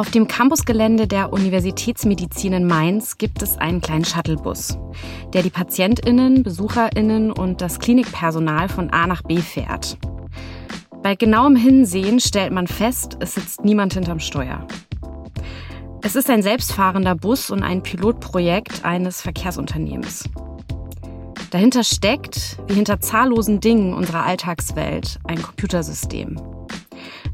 Auf dem Campusgelände der Universitätsmedizin in Mainz gibt es einen kleinen Shuttlebus, der die Patientinnen, Besucherinnen und das Klinikpersonal von A nach B fährt. Bei genauem Hinsehen stellt man fest, es sitzt niemand hinterm Steuer. Es ist ein selbstfahrender Bus und ein Pilotprojekt eines Verkehrsunternehmens. Dahinter steckt, wie hinter zahllosen Dingen unserer Alltagswelt, ein Computersystem,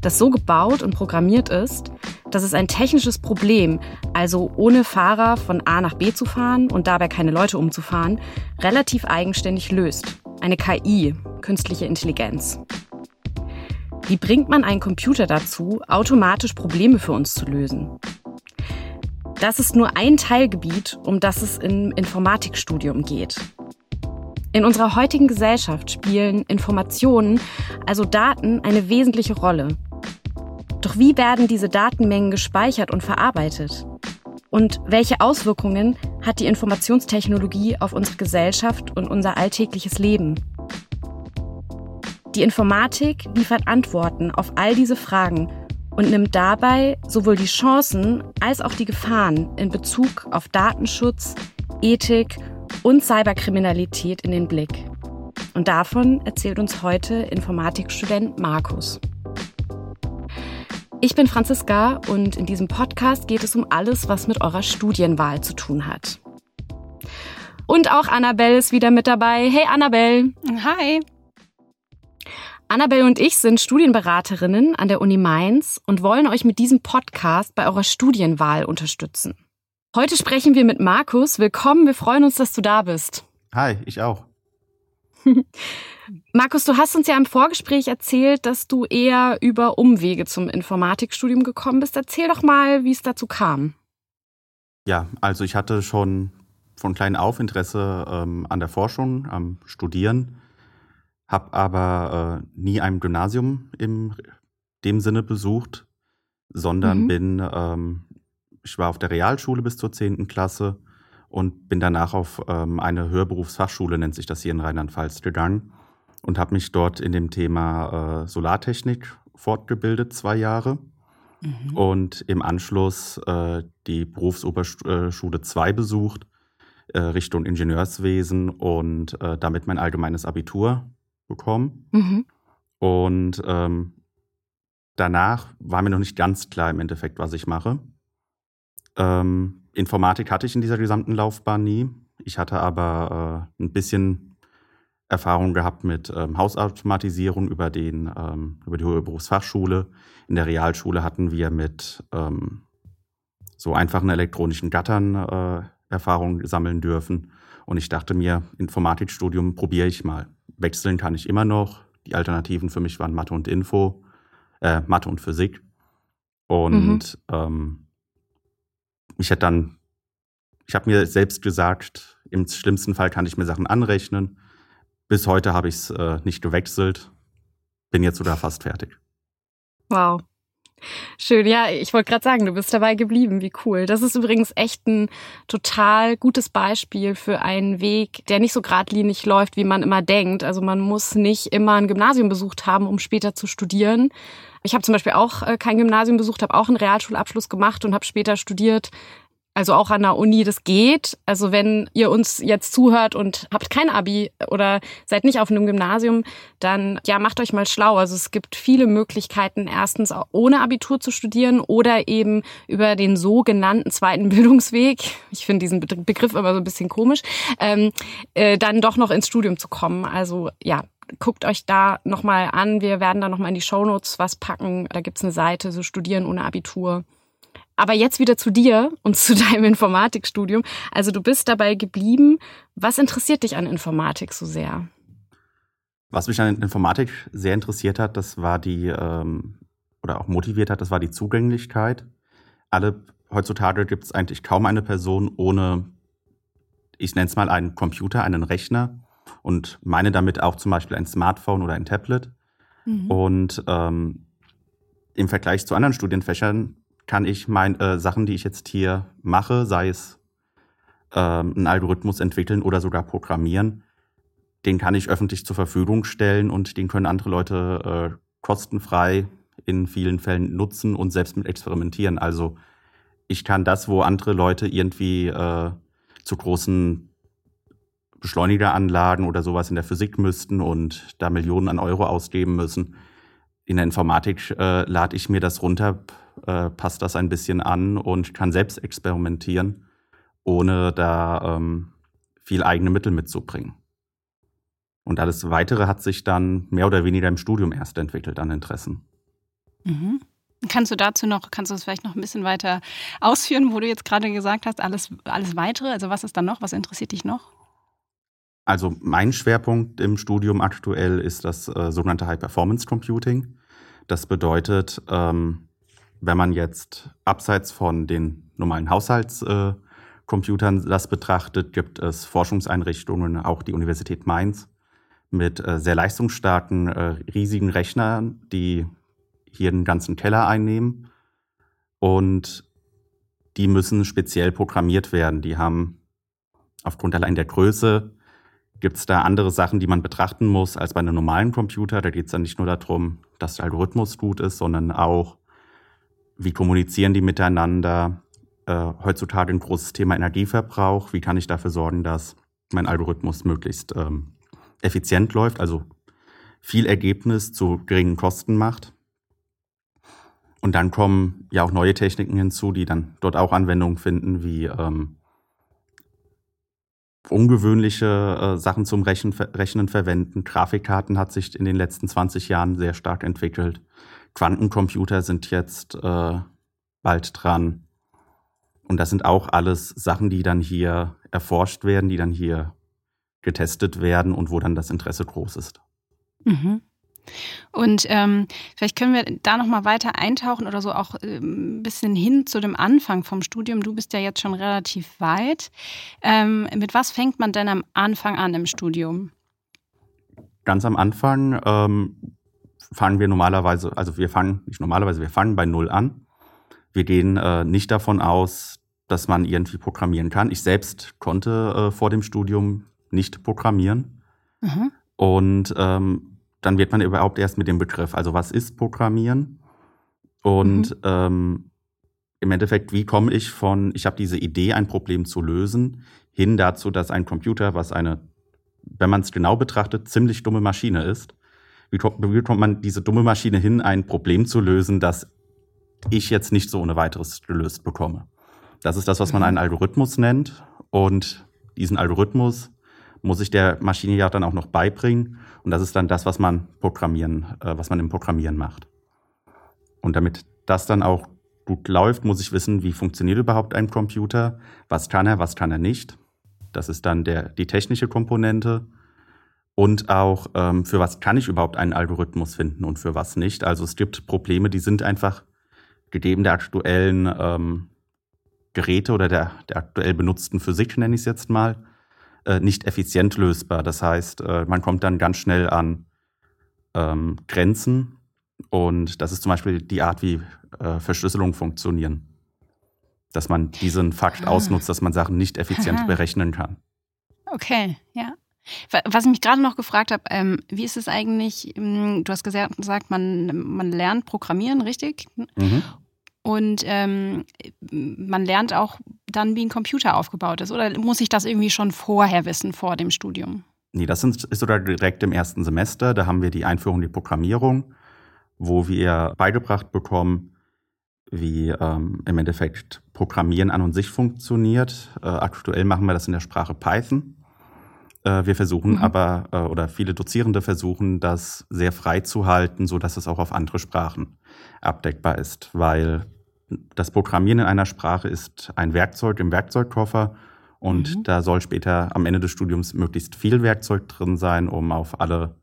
das so gebaut und programmiert ist, dass es ein technisches Problem, also ohne Fahrer von A nach B zu fahren und dabei keine Leute umzufahren, relativ eigenständig löst. Eine KI, künstliche Intelligenz. Wie bringt man einen Computer dazu, automatisch Probleme für uns zu lösen? Das ist nur ein Teilgebiet, um das es im Informatikstudium geht. In unserer heutigen Gesellschaft spielen Informationen, also Daten, eine wesentliche Rolle. Doch wie werden diese Datenmengen gespeichert und verarbeitet? Und welche Auswirkungen hat die Informationstechnologie auf unsere Gesellschaft und unser alltägliches Leben? Die Informatik liefert Antworten auf all diese Fragen und nimmt dabei sowohl die Chancen als auch die Gefahren in Bezug auf Datenschutz, Ethik und Cyberkriminalität in den Blick. Und davon erzählt uns heute Informatikstudent Markus. Ich bin Franziska und in diesem Podcast geht es um alles, was mit eurer Studienwahl zu tun hat. Und auch Annabelle ist wieder mit dabei. Hey Annabelle. Hi. Annabelle und ich sind Studienberaterinnen an der Uni Mainz und wollen euch mit diesem Podcast bei eurer Studienwahl unterstützen. Heute sprechen wir mit Markus. Willkommen, wir freuen uns, dass du da bist. Hi, ich auch. Markus, du hast uns ja im Vorgespräch erzählt, dass du eher über Umwege zum Informatikstudium gekommen bist. Erzähl doch mal, wie es dazu kam. Ja, also ich hatte schon von klein auf Interesse ähm, an der Forschung, am Studieren habe aber äh, nie ein Gymnasium in dem Sinne besucht, sondern mhm. bin, ähm, ich war auf der Realschule bis zur 10. Klasse und bin danach auf ähm, eine Hörberufsfachschule, nennt sich das hier in Rheinland-Pfalz, gegangen und habe mich dort in dem Thema äh, Solartechnik fortgebildet, zwei Jahre. Mhm. Und im Anschluss äh, die Berufsoberschule 2 besucht, äh, Richtung Ingenieurswesen und äh, damit mein allgemeines Abitur bekommen. Mhm. Und ähm, danach war mir noch nicht ganz klar im Endeffekt, was ich mache. Ähm, Informatik hatte ich in dieser gesamten Laufbahn nie. Ich hatte aber äh, ein bisschen Erfahrung gehabt mit ähm, Hausautomatisierung über, den, ähm, über die Hohe Berufsfachschule. In der Realschule hatten wir mit ähm, so einfachen elektronischen Gattern äh, Erfahrungen sammeln dürfen. Und ich dachte mir, Informatikstudium probiere ich mal wechseln kann ich immer noch. Die Alternativen für mich waren Mathe und Info, äh, Mathe und Physik. Und mhm. ähm, ich hätte dann, ich habe mir selbst gesagt, im schlimmsten Fall kann ich mir Sachen anrechnen. Bis heute habe ich es äh, nicht gewechselt. Bin jetzt sogar fast fertig. Wow. Schön, ja, ich wollte gerade sagen, du bist dabei geblieben, wie cool. Das ist übrigens echt ein total gutes Beispiel für einen Weg, der nicht so geradlinig läuft, wie man immer denkt. Also man muss nicht immer ein Gymnasium besucht haben, um später zu studieren. Ich habe zum Beispiel auch äh, kein Gymnasium besucht, habe auch einen Realschulabschluss gemacht und habe später studiert also auch an der Uni, das geht. Also wenn ihr uns jetzt zuhört und habt kein Abi oder seid nicht auf einem Gymnasium, dann ja, macht euch mal schlau. Also es gibt viele Möglichkeiten, erstens ohne Abitur zu studieren oder eben über den sogenannten zweiten Bildungsweg. Ich finde diesen Begriff immer so ein bisschen komisch, ähm, äh, dann doch noch ins Studium zu kommen. Also ja, guckt euch da nochmal an. Wir werden da nochmal in die Shownotes was packen. Da gibt's eine Seite, so Studieren ohne Abitur. Aber jetzt wieder zu dir und zu deinem Informatikstudium. Also du bist dabei geblieben. Was interessiert dich an Informatik so sehr? Was mich an Informatik sehr interessiert hat, das war die, ähm, oder auch motiviert hat, das war die Zugänglichkeit. Alle, heutzutage gibt es eigentlich kaum eine Person ohne, ich nenne es mal einen Computer, einen Rechner und meine damit auch zum Beispiel ein Smartphone oder ein Tablet. Mhm. Und ähm, im Vergleich zu anderen Studienfächern kann ich meine äh, Sachen, die ich jetzt hier mache, sei es ähm, einen Algorithmus entwickeln oder sogar programmieren, den kann ich öffentlich zur Verfügung stellen und den können andere Leute äh, kostenfrei in vielen Fällen nutzen und selbst mit experimentieren. Also ich kann das, wo andere Leute irgendwie äh, zu großen Beschleunigeranlagen oder sowas in der Physik müssten und da Millionen an Euro ausgeben müssen. In der Informatik äh, lade ich mir das runter, äh, passt das ein bisschen an und kann selbst experimentieren, ohne da ähm, viel eigene Mittel mitzubringen. Und alles Weitere hat sich dann mehr oder weniger im Studium erst entwickelt an Interessen. Mhm. Kannst du dazu noch, kannst du das vielleicht noch ein bisschen weiter ausführen, wo du jetzt gerade gesagt hast, alles, alles weitere? Also was ist dann noch? Was interessiert dich noch? Also mein Schwerpunkt im Studium aktuell ist das äh, sogenannte High Performance Computing. Das bedeutet, ähm, wenn man jetzt abseits von den normalen Haushaltscomputern äh, das betrachtet, gibt es Forschungseinrichtungen, auch die Universität Mainz, mit äh, sehr leistungsstarken, äh, riesigen Rechnern, die hier einen ganzen Keller einnehmen. Und die müssen speziell programmiert werden. Die haben aufgrund allein der Größe Gibt es da andere Sachen, die man betrachten muss als bei einem normalen Computer? Da geht es dann nicht nur darum, dass der Algorithmus gut ist, sondern auch, wie kommunizieren die miteinander? Äh, heutzutage ein großes Thema Energieverbrauch. Wie kann ich dafür sorgen, dass mein Algorithmus möglichst ähm, effizient läuft, also viel Ergebnis zu geringen Kosten macht? Und dann kommen ja auch neue Techniken hinzu, die dann dort auch Anwendung finden, wie ähm, ungewöhnliche äh, Sachen zum Rechen, Rechnen verwenden. Grafikkarten hat sich in den letzten 20 Jahren sehr stark entwickelt. Quantencomputer sind jetzt äh, bald dran. Und das sind auch alles Sachen, die dann hier erforscht werden, die dann hier getestet werden und wo dann das Interesse groß ist. Mhm. Und ähm, vielleicht können wir da noch mal weiter eintauchen oder so auch äh, ein bisschen hin zu dem Anfang vom Studium. Du bist ja jetzt schon relativ weit. Ähm, mit was fängt man denn am Anfang an im Studium? Ganz am Anfang ähm, fangen wir normalerweise, also wir fangen nicht normalerweise, wir fangen bei Null an. Wir gehen äh, nicht davon aus, dass man irgendwie programmieren kann. Ich selbst konnte äh, vor dem Studium nicht programmieren. Mhm. Und ähm, dann wird man überhaupt erst mit dem Begriff, also was ist Programmieren? Und mhm. ähm, im Endeffekt, wie komme ich von, ich habe diese Idee, ein Problem zu lösen, hin dazu, dass ein Computer, was eine, wenn man es genau betrachtet, ziemlich dumme Maschine ist, wie kommt, wie kommt man diese dumme Maschine hin, ein Problem zu lösen, das ich jetzt nicht so ohne weiteres gelöst bekomme? Das ist das, was man mhm. einen Algorithmus nennt. Und diesen Algorithmus muss ich der Maschine ja dann auch noch beibringen. Und das ist dann das, was man programmieren, äh, was man im Programmieren macht. Und damit das dann auch gut läuft, muss ich wissen, wie funktioniert überhaupt ein Computer, was kann er, was kann er nicht. Das ist dann der, die technische Komponente. Und auch, ähm, für was kann ich überhaupt einen Algorithmus finden und für was nicht. Also es gibt Probleme, die sind einfach gegeben der aktuellen ähm, Geräte oder der, der aktuell benutzten Physik, nenne ich es jetzt mal, äh, nicht effizient lösbar. Das heißt, äh, man kommt dann ganz schnell an ähm, Grenzen und das ist zum Beispiel die Art, wie äh, Verschlüsselung funktionieren. Dass man diesen Fakt ah. ausnutzt, dass man Sachen nicht effizient berechnen kann. Okay, ja. Was ich mich gerade noch gefragt habe, ähm, wie ist es eigentlich, ähm, du hast gesagt, man, man lernt Programmieren, richtig? Mhm. Und ähm, man lernt auch dann, wie ein Computer aufgebaut ist. Oder muss ich das irgendwie schon vorher wissen, vor dem Studium? Nee, das ist sogar direkt im ersten Semester. Da haben wir die Einführung in die Programmierung, wo wir beigebracht bekommen, wie ähm, im Endeffekt Programmieren an und sich funktioniert. Äh, aktuell machen wir das in der Sprache Python. Äh, wir versuchen mhm. aber, äh, oder viele Dozierende versuchen, das sehr frei zu halten, sodass es auch auf andere Sprachen abdeckbar ist, weil das Programmieren in einer Sprache ist ein Werkzeug im Werkzeugkoffer und mhm. da soll später am Ende des Studiums möglichst viel Werkzeug drin sein, um auf alle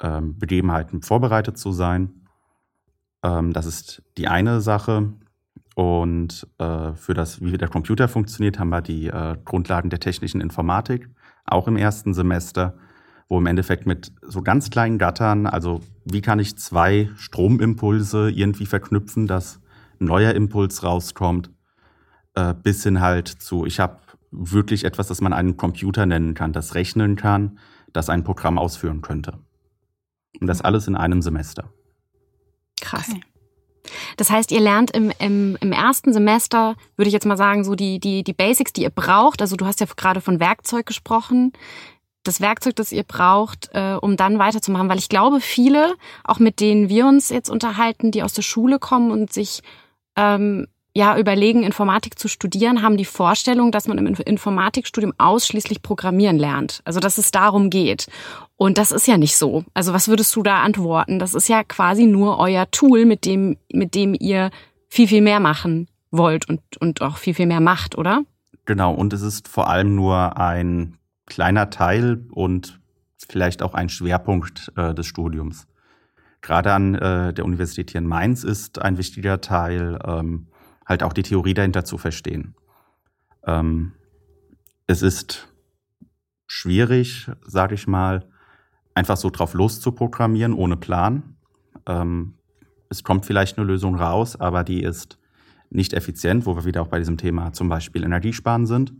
ähm, Begebenheiten vorbereitet zu sein. Ähm, das ist die eine Sache. Und äh, für das, wie der Computer funktioniert, haben wir die äh, Grundlagen der technischen Informatik, auch im ersten Semester, wo im Endeffekt mit so ganz kleinen Gattern, also wie kann ich zwei Stromimpulse irgendwie verknüpfen, dass neuer Impuls rauskommt, äh, bis hin halt zu, ich habe wirklich etwas, das man einen Computer nennen kann, das rechnen kann, das ein Programm ausführen könnte. Und das alles in einem Semester. Krass. Okay. Das heißt, ihr lernt im, im, im ersten Semester, würde ich jetzt mal sagen, so die, die, die Basics, die ihr braucht. Also du hast ja gerade von Werkzeug gesprochen. Das Werkzeug, das ihr braucht, äh, um dann weiterzumachen. Weil ich glaube, viele, auch mit denen wir uns jetzt unterhalten, die aus der Schule kommen und sich ähm, ja überlegen, Informatik zu studieren, haben die Vorstellung, dass man im Informatikstudium ausschließlich programmieren lernt. Also dass es darum geht. Und das ist ja nicht so. Also was würdest du da antworten? Das ist ja quasi nur euer Tool, mit dem, mit dem ihr viel, viel mehr machen wollt und, und auch viel, viel mehr macht, oder? Genau, und es ist vor allem nur ein kleiner Teil und vielleicht auch ein Schwerpunkt äh, des Studiums. Gerade an äh, der Universität hier in Mainz ist ein wichtiger Teil ähm, halt auch die Theorie dahinter zu verstehen. Ähm, es ist schwierig, sage ich mal, einfach so drauf loszuprogrammieren ohne Plan. Ähm, es kommt vielleicht eine Lösung raus, aber die ist nicht effizient, wo wir wieder auch bei diesem Thema zum Beispiel Energiesparen sind.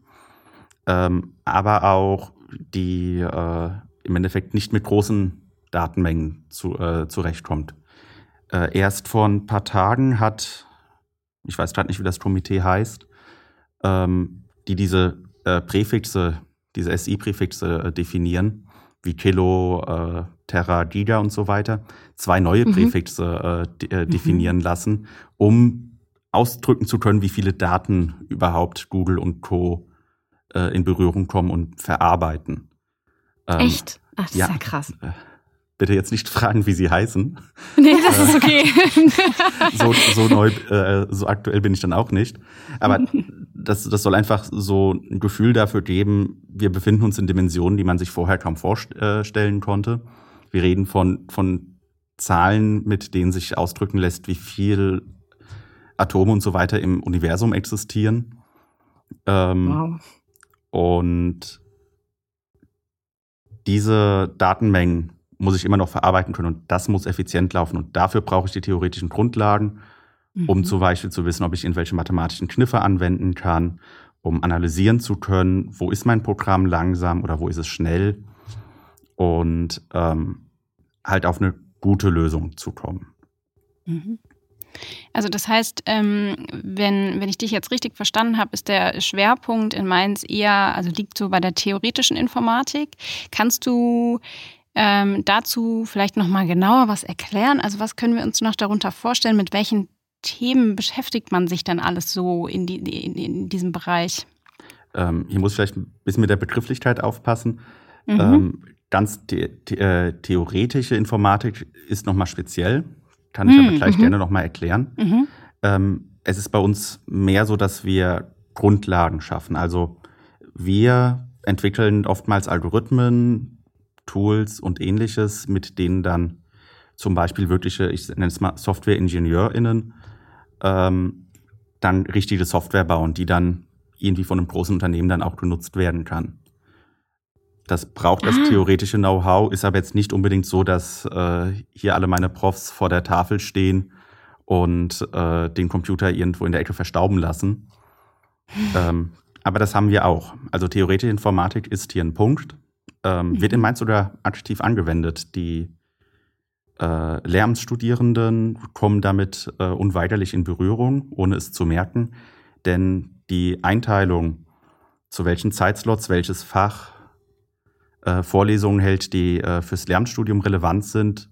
Ähm, aber auch die äh, im Endeffekt nicht mit großen Datenmengen zu, äh, zurechtkommt. Äh, erst vor ein paar Tagen hat ich weiß gerade nicht, wie das Komitee heißt, ähm, die diese äh, Präfixe, diese SI-Präfixe äh, definieren, wie Kilo, äh, Terra, Giga und so weiter, zwei neue mhm. Präfixe äh, de mhm. definieren lassen, um ausdrücken zu können, wie viele Daten überhaupt Google und Co. In Berührung kommen und verarbeiten. Ähm, Echt? Ach, das ja, ist ja krass. Bitte jetzt nicht fragen, wie sie heißen. Nee, das ist okay. so, so neu, äh, so aktuell bin ich dann auch nicht. Aber das, das soll einfach so ein Gefühl dafür geben, wir befinden uns in Dimensionen, die man sich vorher kaum vorstellen konnte. Wir reden von, von Zahlen, mit denen sich ausdrücken lässt, wie viel Atome und so weiter im Universum existieren. Ähm, wow. Und diese Datenmengen muss ich immer noch verarbeiten können und das muss effizient laufen. Und dafür brauche ich die theoretischen Grundlagen, um mhm. zum Beispiel zu wissen, ob ich irgendwelche mathematischen Kniffe anwenden kann, um analysieren zu können, wo ist mein Programm langsam oder wo ist es schnell und ähm, halt auf eine gute Lösung zu kommen. Mhm. Also das heißt, ähm, wenn, wenn ich dich jetzt richtig verstanden habe, ist der Schwerpunkt in Mainz eher, also liegt so bei der theoretischen Informatik. Kannst du ähm, dazu vielleicht nochmal genauer was erklären? Also was können wir uns noch darunter vorstellen? Mit welchen Themen beschäftigt man sich dann alles so in, die, in, in diesem Bereich? Ähm, hier muss ich vielleicht ein bisschen mit der Begrifflichkeit aufpassen. Mhm. Ähm, ganz the the äh, theoretische Informatik ist nochmal speziell. Kann ich mhm. aber gleich mhm. gerne nochmal erklären. Mhm. Ähm, es ist bei uns mehr so, dass wir Grundlagen schaffen. Also wir entwickeln oftmals Algorithmen, Tools und ähnliches, mit denen dann zum Beispiel wirkliche, ich nenne es mal Software-IngenieurInnen, ähm, dann richtige Software bauen, die dann irgendwie von einem großen Unternehmen dann auch genutzt werden kann. Das braucht das ah. theoretische Know-how, ist aber jetzt nicht unbedingt so, dass äh, hier alle meine Profs vor der Tafel stehen und äh, den Computer irgendwo in der Ecke verstauben lassen. ähm, aber das haben wir auch. Also theoretische Informatik ist hier ein Punkt ähm, mhm. wird in Mainz sogar aktiv angewendet. Die äh, Lehramtsstudierenden kommen damit äh, unweigerlich in Berührung, ohne es zu merken. Denn die Einteilung, zu welchen Zeitslots welches Fach äh, Vorlesungen hält, die äh, fürs Lehramtsstudium relevant sind,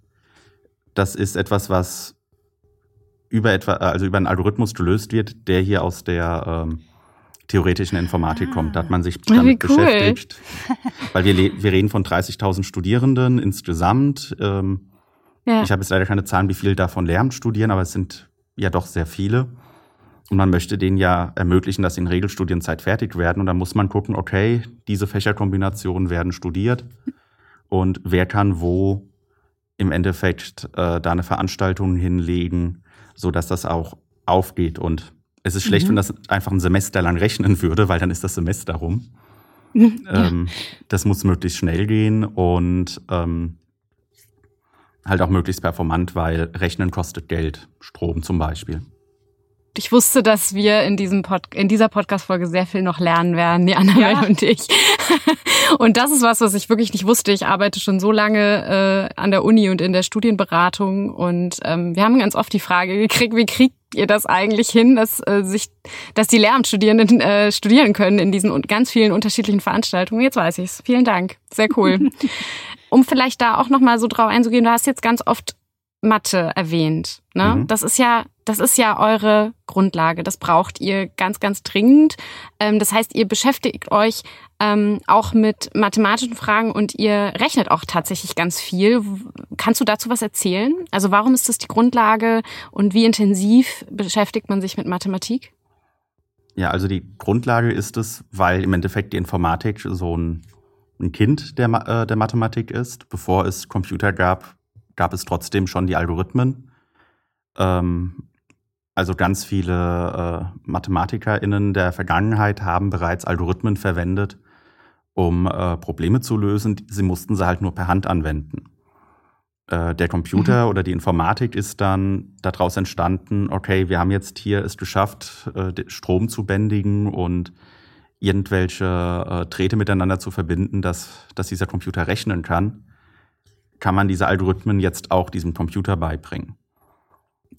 das ist etwas, was über etwa, also über einen Algorithmus gelöst wird, der hier aus der ähm, theoretischen Informatik ah. kommt. Da hat man sich ah, damit cool. beschäftigt. Weil wir, wir reden von 30.000 Studierenden insgesamt. Ähm, ja. Ich habe jetzt leider keine Zahlen, wie viele davon Lehramt studieren, aber es sind ja doch sehr viele. Und man möchte denen ja ermöglichen, dass sie in Regelstudienzeit fertig werden. Und dann muss man gucken, okay, diese Fächerkombinationen werden studiert. Und wer kann wo im Endeffekt äh, da eine Veranstaltung hinlegen, sodass das auch aufgeht. Und es ist schlecht, mhm. wenn das einfach ein Semester lang rechnen würde, weil dann ist das Semester rum. Ja. Ähm, das muss möglichst schnell gehen und ähm, halt auch möglichst performant, weil Rechnen kostet Geld, Strom zum Beispiel. ich wusste, dass wir in diesem Pod in dieser Podcast-Folge sehr viel noch lernen werden, die Annabelle ja. und ich. und das ist was, was ich wirklich nicht wusste. Ich arbeite schon so lange äh, an der Uni und in der Studienberatung und ähm, wir haben ganz oft die Frage gekriegt, wie kriegt ihr das eigentlich hin, dass äh, sich, dass die Lehramtsstudierenden äh, studieren können in diesen ganz vielen unterschiedlichen Veranstaltungen? Jetzt weiß ich's. Vielen Dank. Sehr cool. um vielleicht da auch noch mal so drauf einzugehen, du hast jetzt ganz oft Mathe erwähnt. Ne? Mhm. Das ist ja, das ist ja eure Grundlage. Das braucht ihr ganz, ganz dringend. Ähm, das heißt, ihr beschäftigt euch ähm, auch mit mathematischen Fragen und ihr rechnet auch tatsächlich ganz viel. Kannst du dazu was erzählen? Also warum ist das die Grundlage und wie intensiv beschäftigt man sich mit Mathematik? Ja, also die Grundlage ist es, weil im Endeffekt die Informatik so ein, ein Kind der, äh, der Mathematik ist. Bevor es Computer gab, gab es trotzdem schon die Algorithmen. Ähm, also ganz viele äh, MathematikerInnen der Vergangenheit haben bereits Algorithmen verwendet, um äh, Probleme zu lösen. Sie mussten sie halt nur per Hand anwenden. Äh, der Computer mhm. oder die Informatik ist dann daraus entstanden, okay, wir haben jetzt hier es geschafft, äh, Strom zu bändigen und irgendwelche äh, Drähte miteinander zu verbinden, dass, dass dieser Computer rechnen kann kann man diese Algorithmen jetzt auch diesem Computer beibringen.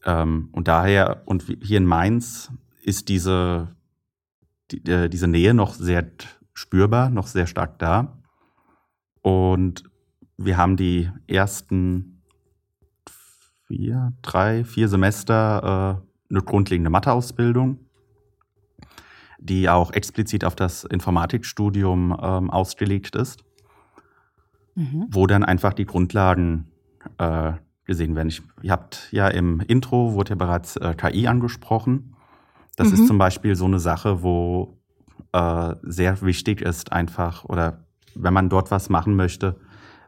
Ähm, und daher, und hier in Mainz ist diese, die, äh, diese Nähe noch sehr spürbar, noch sehr stark da. Und wir haben die ersten vier, drei, vier Semester äh, eine grundlegende Matheausbildung, die auch explizit auf das Informatikstudium ähm, ausgelegt ist mhm. wo dann einfach die Grundlagen äh, gesehen werden. Ich, ihr habt ja im Intro, wurde ja bereits äh, KI angesprochen. Das mhm. ist zum Beispiel so eine Sache, wo äh, sehr wichtig ist einfach, oder wenn man dort was machen möchte,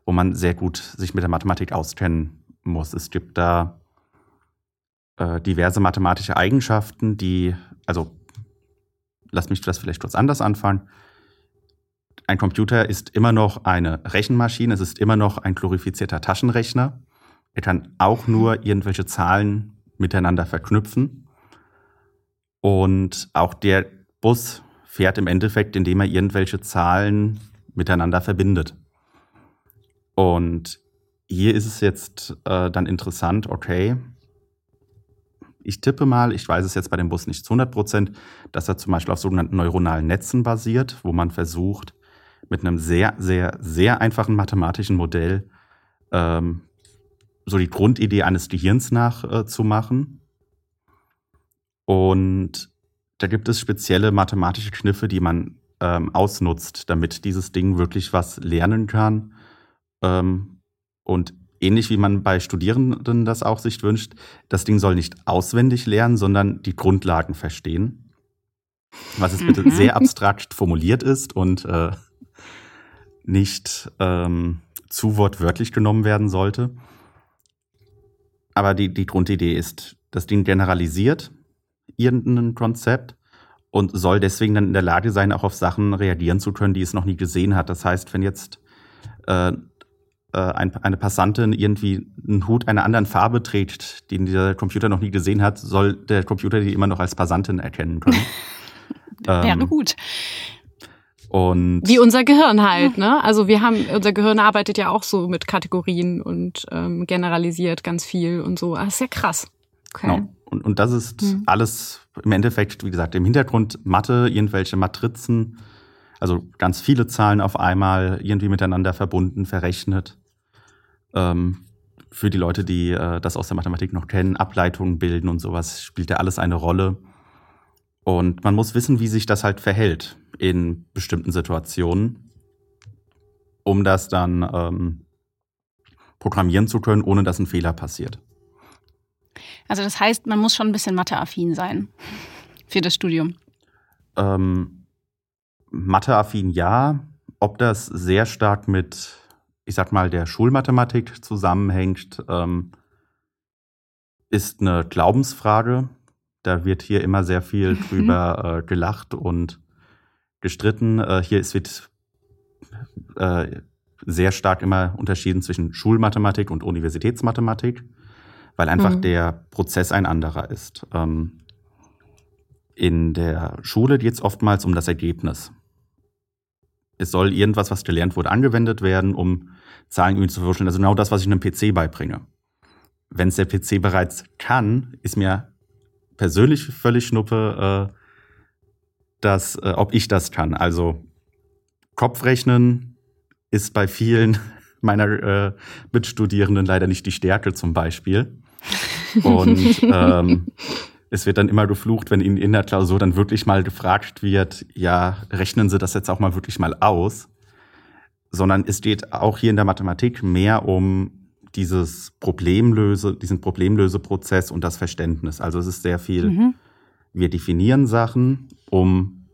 wo man sehr gut sich mit der Mathematik auskennen muss. Es gibt da äh, diverse mathematische Eigenschaften, die, also lass mich das vielleicht kurz anders anfangen ein Computer ist immer noch eine Rechenmaschine, es ist immer noch ein glorifizierter Taschenrechner. Er kann auch nur irgendwelche Zahlen miteinander verknüpfen. Und auch der Bus fährt im Endeffekt, indem er irgendwelche Zahlen miteinander verbindet. Und hier ist es jetzt äh, dann interessant, okay, ich tippe mal, ich weiß es jetzt bei dem Bus nicht zu 100 Prozent, dass er zum Beispiel auf sogenannten neuronalen Netzen basiert, wo man versucht, mit einem sehr, sehr, sehr einfachen mathematischen Modell ähm, so die Grundidee eines Gehirns nachzumachen. Äh, Und da gibt es spezielle mathematische Kniffe, die man ähm, ausnutzt, damit dieses Ding wirklich was lernen kann. Ähm, und ähnlich wie man bei Studierenden das auch sich wünscht, das Ding soll nicht auswendig lernen, sondern die Grundlagen verstehen. Was es bitte mhm. sehr abstrakt formuliert ist und äh, nicht ähm, zu wortwörtlich genommen werden sollte. Aber die, die Grundidee ist, das Ding generalisiert irgendein Konzept und soll deswegen dann in der Lage sein, auch auf Sachen reagieren zu können, die es noch nie gesehen hat. Das heißt, wenn jetzt äh, äh, ein, eine Passantin irgendwie einen Hut einer anderen Farbe trägt, den der Computer noch nie gesehen hat, soll der Computer die immer noch als Passantin erkennen können. Wäre ähm, gut. Und Wie unser Gehirn halt, ne? Also wir haben, unser Gehirn arbeitet ja auch so mit Kategorien und ähm, generalisiert ganz viel und so. Das ist ja krass. Okay. Genau. Und, und das ist mhm. alles im Endeffekt, wie gesagt, im Hintergrund Mathe, irgendwelche Matrizen, also ganz viele Zahlen auf einmal irgendwie miteinander verbunden, verrechnet. Ähm, für die Leute, die äh, das aus der Mathematik noch kennen, Ableitungen bilden und sowas, spielt ja alles eine Rolle. Und man muss wissen, wie sich das halt verhält in bestimmten Situationen, um das dann ähm, programmieren zu können, ohne dass ein Fehler passiert. Also das heißt, man muss schon ein bisschen matheaffin sein für das Studium. Ähm, matheaffin ja. Ob das sehr stark mit, ich sag mal, der Schulmathematik zusammenhängt, ähm, ist eine Glaubensfrage. Da wird hier immer sehr viel drüber äh, gelacht und gestritten. Äh, hier ist, wird äh, sehr stark immer unterschieden zwischen Schulmathematik und Universitätsmathematik, weil einfach mhm. der Prozess ein anderer ist. Ähm, in der Schule geht es oftmals um das Ergebnis. Es soll irgendwas, was gelernt wurde, angewendet werden, um Zahlen irgendwie zu verwurschteln. Also genau das, was ich einem PC beibringe. Wenn es der PC bereits kann, ist mir persönlich völlig schnuppe, äh, dass, äh, ob ich das kann. Also Kopfrechnen ist bei vielen meiner äh, Mitstudierenden leider nicht die Stärke zum Beispiel. Und ähm, es wird dann immer geflucht, wenn Ihnen in der Klausur dann wirklich mal gefragt wird, ja, rechnen Sie das jetzt auch mal wirklich mal aus. Sondern es geht auch hier in der Mathematik mehr um dieses Problemlöse, diesen Problemlöseprozess und das Verständnis. Also es ist sehr viel, mhm. Wir definieren Sachen, um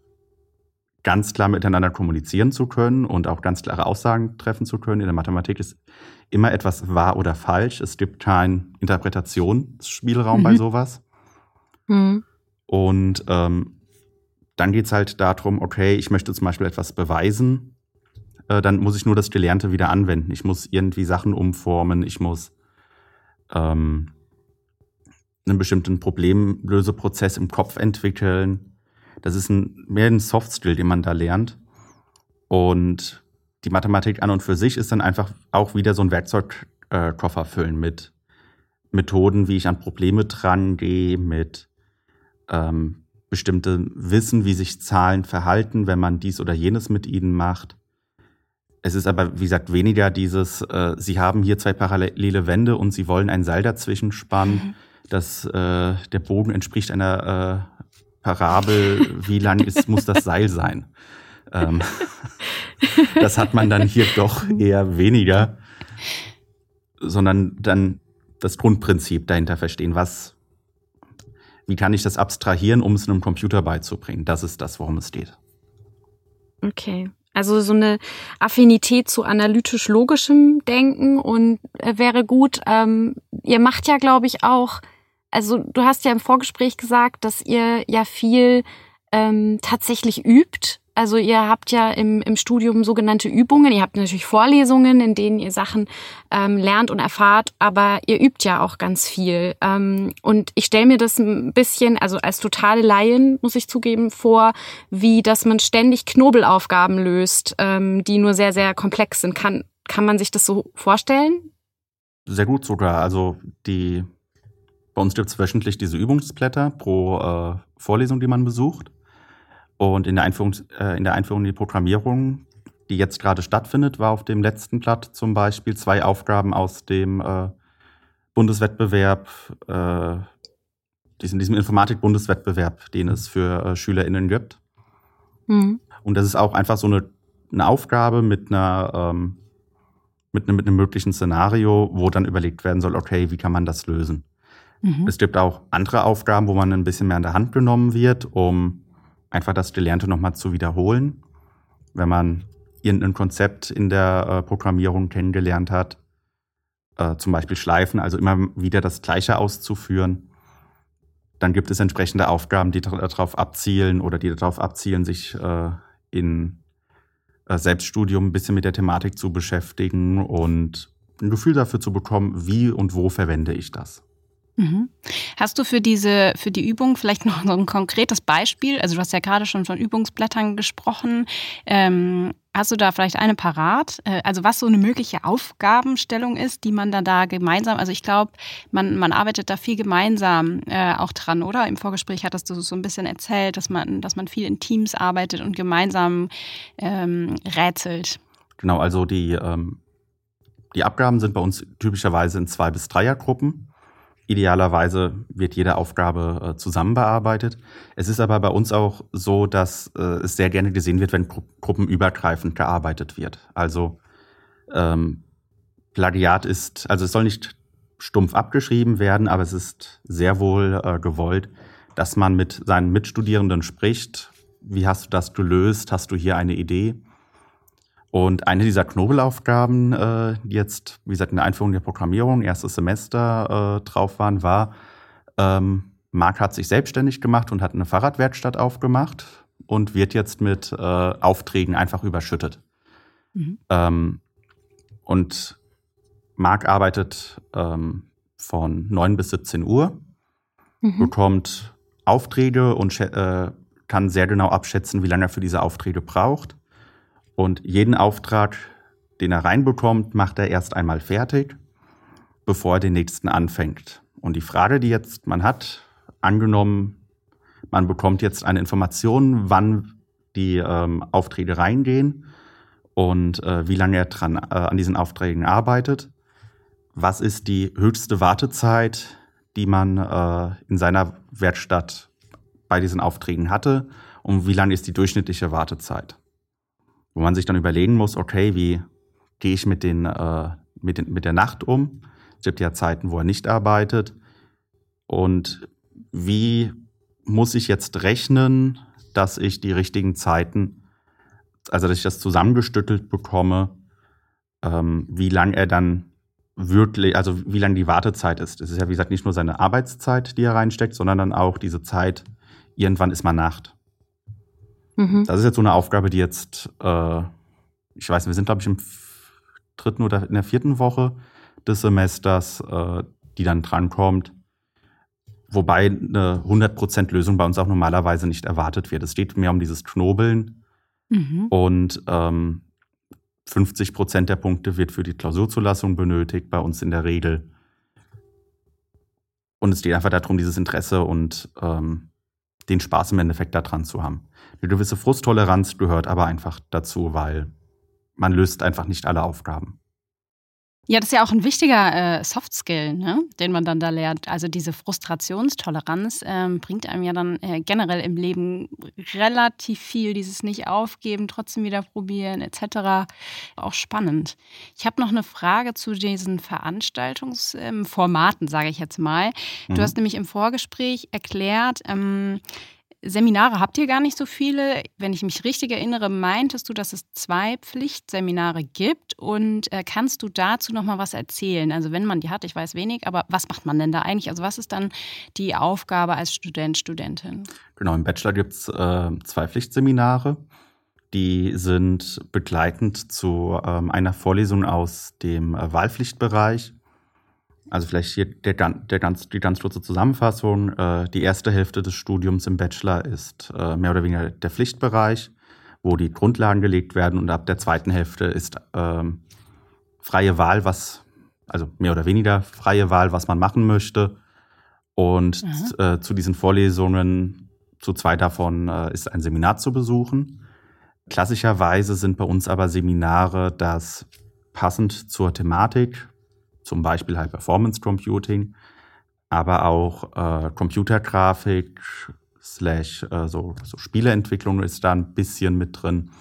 ganz klar miteinander kommunizieren zu können und auch ganz klare Aussagen treffen zu können. In der Mathematik ist immer etwas wahr oder falsch. Es gibt keinen Interpretationsspielraum mhm. bei sowas. Mhm. Und ähm, dann geht es halt darum, okay, ich möchte zum Beispiel etwas beweisen, äh, dann muss ich nur das Gelernte wieder anwenden. Ich muss irgendwie Sachen umformen, ich muss ähm, einen bestimmten Problemlöseprozess im Kopf entwickeln. Das ist ein, mehr ein Soft-Skill, den man da lernt. Und die Mathematik an und für sich ist dann einfach auch wieder so ein Werkzeugkoffer füllen mit Methoden, wie ich an Probleme dran gehe, mit ähm, bestimmte Wissen, wie sich Zahlen verhalten, wenn man dies oder jenes mit ihnen macht. Es ist aber, wie gesagt, weniger dieses, äh, Sie haben hier zwei parallele Wände und Sie wollen ein Seil dazwischen spannen. Mhm. Das, äh, der Bogen entspricht einer äh, Parabel. Wie lang ist, muss das Seil sein? Ähm, das hat man dann hier doch eher weniger, sondern dann das Grundprinzip dahinter verstehen. Was, wie kann ich das abstrahieren, um es einem Computer beizubringen? Das ist das, worum es geht. Okay. Also so eine Affinität zu analytisch-logischem Denken und äh, wäre gut. Ähm, ihr macht ja, glaube ich, auch, also du hast ja im Vorgespräch gesagt, dass ihr ja viel ähm, tatsächlich übt also ihr habt ja im, im Studium sogenannte Übungen. Ihr habt natürlich Vorlesungen, in denen ihr Sachen ähm, lernt und erfahrt, aber ihr übt ja auch ganz viel. Ähm, und ich stelle mir das ein bisschen, also als totale Laien, muss ich zugeben, vor, wie dass man ständig Knobelaufgaben löst, ähm, die nur sehr, sehr komplex sind. Kann, kann man sich das so vorstellen? Sehr gut sogar. Also die bei uns gibt es wöchentlich diese Übungsblätter pro äh, Vorlesung, die man besucht. Und in der Einführung, äh, in der Einführung in die Programmierung, die jetzt gerade stattfindet, war auf dem letzten Blatt zum Beispiel zwei Aufgaben aus dem äh, Bundeswettbewerb, äh, diesem, diesem Informatik-Bundeswettbewerb, den es für äh, SchülerInnen gibt. Mhm. Und das ist auch einfach so eine, eine Aufgabe mit einer ähm, mit einem, mit einem möglichen Szenario, wo dann überlegt werden soll, okay, wie kann man das lösen? Mhm. Es gibt auch andere Aufgaben, wo man ein bisschen mehr an der Hand genommen wird, um einfach das Gelernte nochmal zu wiederholen. Wenn man irgendein Konzept in der äh, Programmierung kennengelernt hat, äh, zum Beispiel Schleifen, also immer wieder das Gleiche auszuführen, dann gibt es entsprechende Aufgaben, die darauf abzielen oder die darauf abzielen, sich äh, in äh, Selbststudium ein bisschen mit der Thematik zu beschäftigen und ein Gefühl dafür zu bekommen, wie und wo verwende ich das. Mhm. Hast du für diese, für die Übung vielleicht noch so ein konkretes Beispiel? Also du hast ja gerade schon von Übungsblättern gesprochen. Ähm, hast du da vielleicht eine parat? Äh, also was so eine mögliche Aufgabenstellung ist, die man dann da gemeinsam, also ich glaube, man, man arbeitet da viel gemeinsam äh, auch dran, oder? Im Vorgespräch hattest du so ein bisschen erzählt, dass man, dass man viel in Teams arbeitet und gemeinsam ähm, rätselt. Genau, also die, ähm, die Abgaben sind bei uns typischerweise in zwei bis Dreiergruppen. Idealerweise wird jede Aufgabe äh, zusammen bearbeitet. Es ist aber bei uns auch so, dass äh, es sehr gerne gesehen wird, wenn gru gruppenübergreifend gearbeitet wird. Also ähm, Plagiat ist, also es soll nicht stumpf abgeschrieben werden, aber es ist sehr wohl äh, gewollt, dass man mit seinen Mitstudierenden spricht. Wie hast du das gelöst? Hast du hier eine Idee? Und eine dieser Knobelaufgaben, äh, die jetzt, wie gesagt, in der Einführung der Programmierung, erstes Semester äh, drauf waren, war, ähm, Marc hat sich selbstständig gemacht und hat eine Fahrradwerkstatt aufgemacht und wird jetzt mit äh, Aufträgen einfach überschüttet. Mhm. Ähm, und Marc arbeitet ähm, von 9 bis 17 Uhr, mhm. bekommt Aufträge und äh, kann sehr genau abschätzen, wie lange er für diese Aufträge braucht. Und jeden Auftrag, den er reinbekommt, macht er erst einmal fertig, bevor er den nächsten anfängt. Und die Frage, die jetzt man hat, angenommen, man bekommt jetzt eine Information, wann die ähm, Aufträge reingehen und äh, wie lange er dran, äh, an diesen Aufträgen arbeitet. Was ist die höchste Wartezeit, die man äh, in seiner Werkstatt bei diesen Aufträgen hatte und wie lange ist die durchschnittliche Wartezeit? Wo man sich dann überlegen muss, okay, wie gehe ich mit, den, äh, mit, den, mit der Nacht um? Es gibt ja Zeiten, wo er nicht arbeitet. Und wie muss ich jetzt rechnen, dass ich die richtigen Zeiten, also dass ich das zusammengestüttelt bekomme, ähm, wie lang er dann wirklich, also wie lang die Wartezeit ist. Es ist ja, wie gesagt, nicht nur seine Arbeitszeit, die er reinsteckt, sondern dann auch diese Zeit, irgendwann ist mal Nacht. Mhm. Das ist jetzt so eine Aufgabe, die jetzt, äh, ich weiß, wir sind, glaube ich, im dritten oder in der vierten Woche des Semesters, äh, die dann drankommt. Wobei eine 100% Lösung bei uns auch normalerweise nicht erwartet wird. Es geht mehr um dieses Knobeln. Mhm. Und ähm, 50% der Punkte wird für die Klausurzulassung benötigt, bei uns in der Regel. Und es geht einfach darum, dieses Interesse und ähm, den Spaß im Endeffekt daran zu haben. Eine gewisse Frusttoleranz gehört aber einfach dazu, weil man löst einfach nicht alle Aufgaben. Ja, das ist ja auch ein wichtiger äh, Soft Skill, ne? den man dann da lernt. Also diese Frustrationstoleranz ähm, bringt einem ja dann äh, generell im Leben relativ viel. Dieses nicht aufgeben, trotzdem wieder probieren etc. Auch spannend. Ich habe noch eine Frage zu diesen Veranstaltungsformaten, ähm, sage ich jetzt mal. Du mhm. hast nämlich im Vorgespräch erklärt, ähm, Seminare habt ihr gar nicht so viele. Wenn ich mich richtig erinnere, meintest du, dass es zwei Pflichtseminare gibt. Und äh, kannst du dazu noch mal was erzählen? Also wenn man die hat, ich weiß wenig, aber was macht man denn da eigentlich? Also was ist dann die Aufgabe als Student, Studentin? Genau, im Bachelor gibt es äh, zwei Pflichtseminare. Die sind begleitend zu ähm, einer Vorlesung aus dem äh, Wahlpflichtbereich also vielleicht hier der, der ganz, die ganz kurze Zusammenfassung. Äh, die erste Hälfte des Studiums im Bachelor ist äh, mehr oder weniger der Pflichtbereich, wo die Grundlagen gelegt werden. Und ab der zweiten Hälfte ist ähm, freie Wahl, was, also mehr oder weniger freie Wahl, was man machen möchte. Und äh, zu diesen Vorlesungen, zu zwei davon äh, ist ein Seminar zu besuchen. Klassischerweise sind bei uns aber Seminare, das passend zur Thematik zum Beispiel High Performance Computing, aber auch äh, Computergrafik slash äh, so, so Spieleentwicklung ist da ein bisschen mit drin.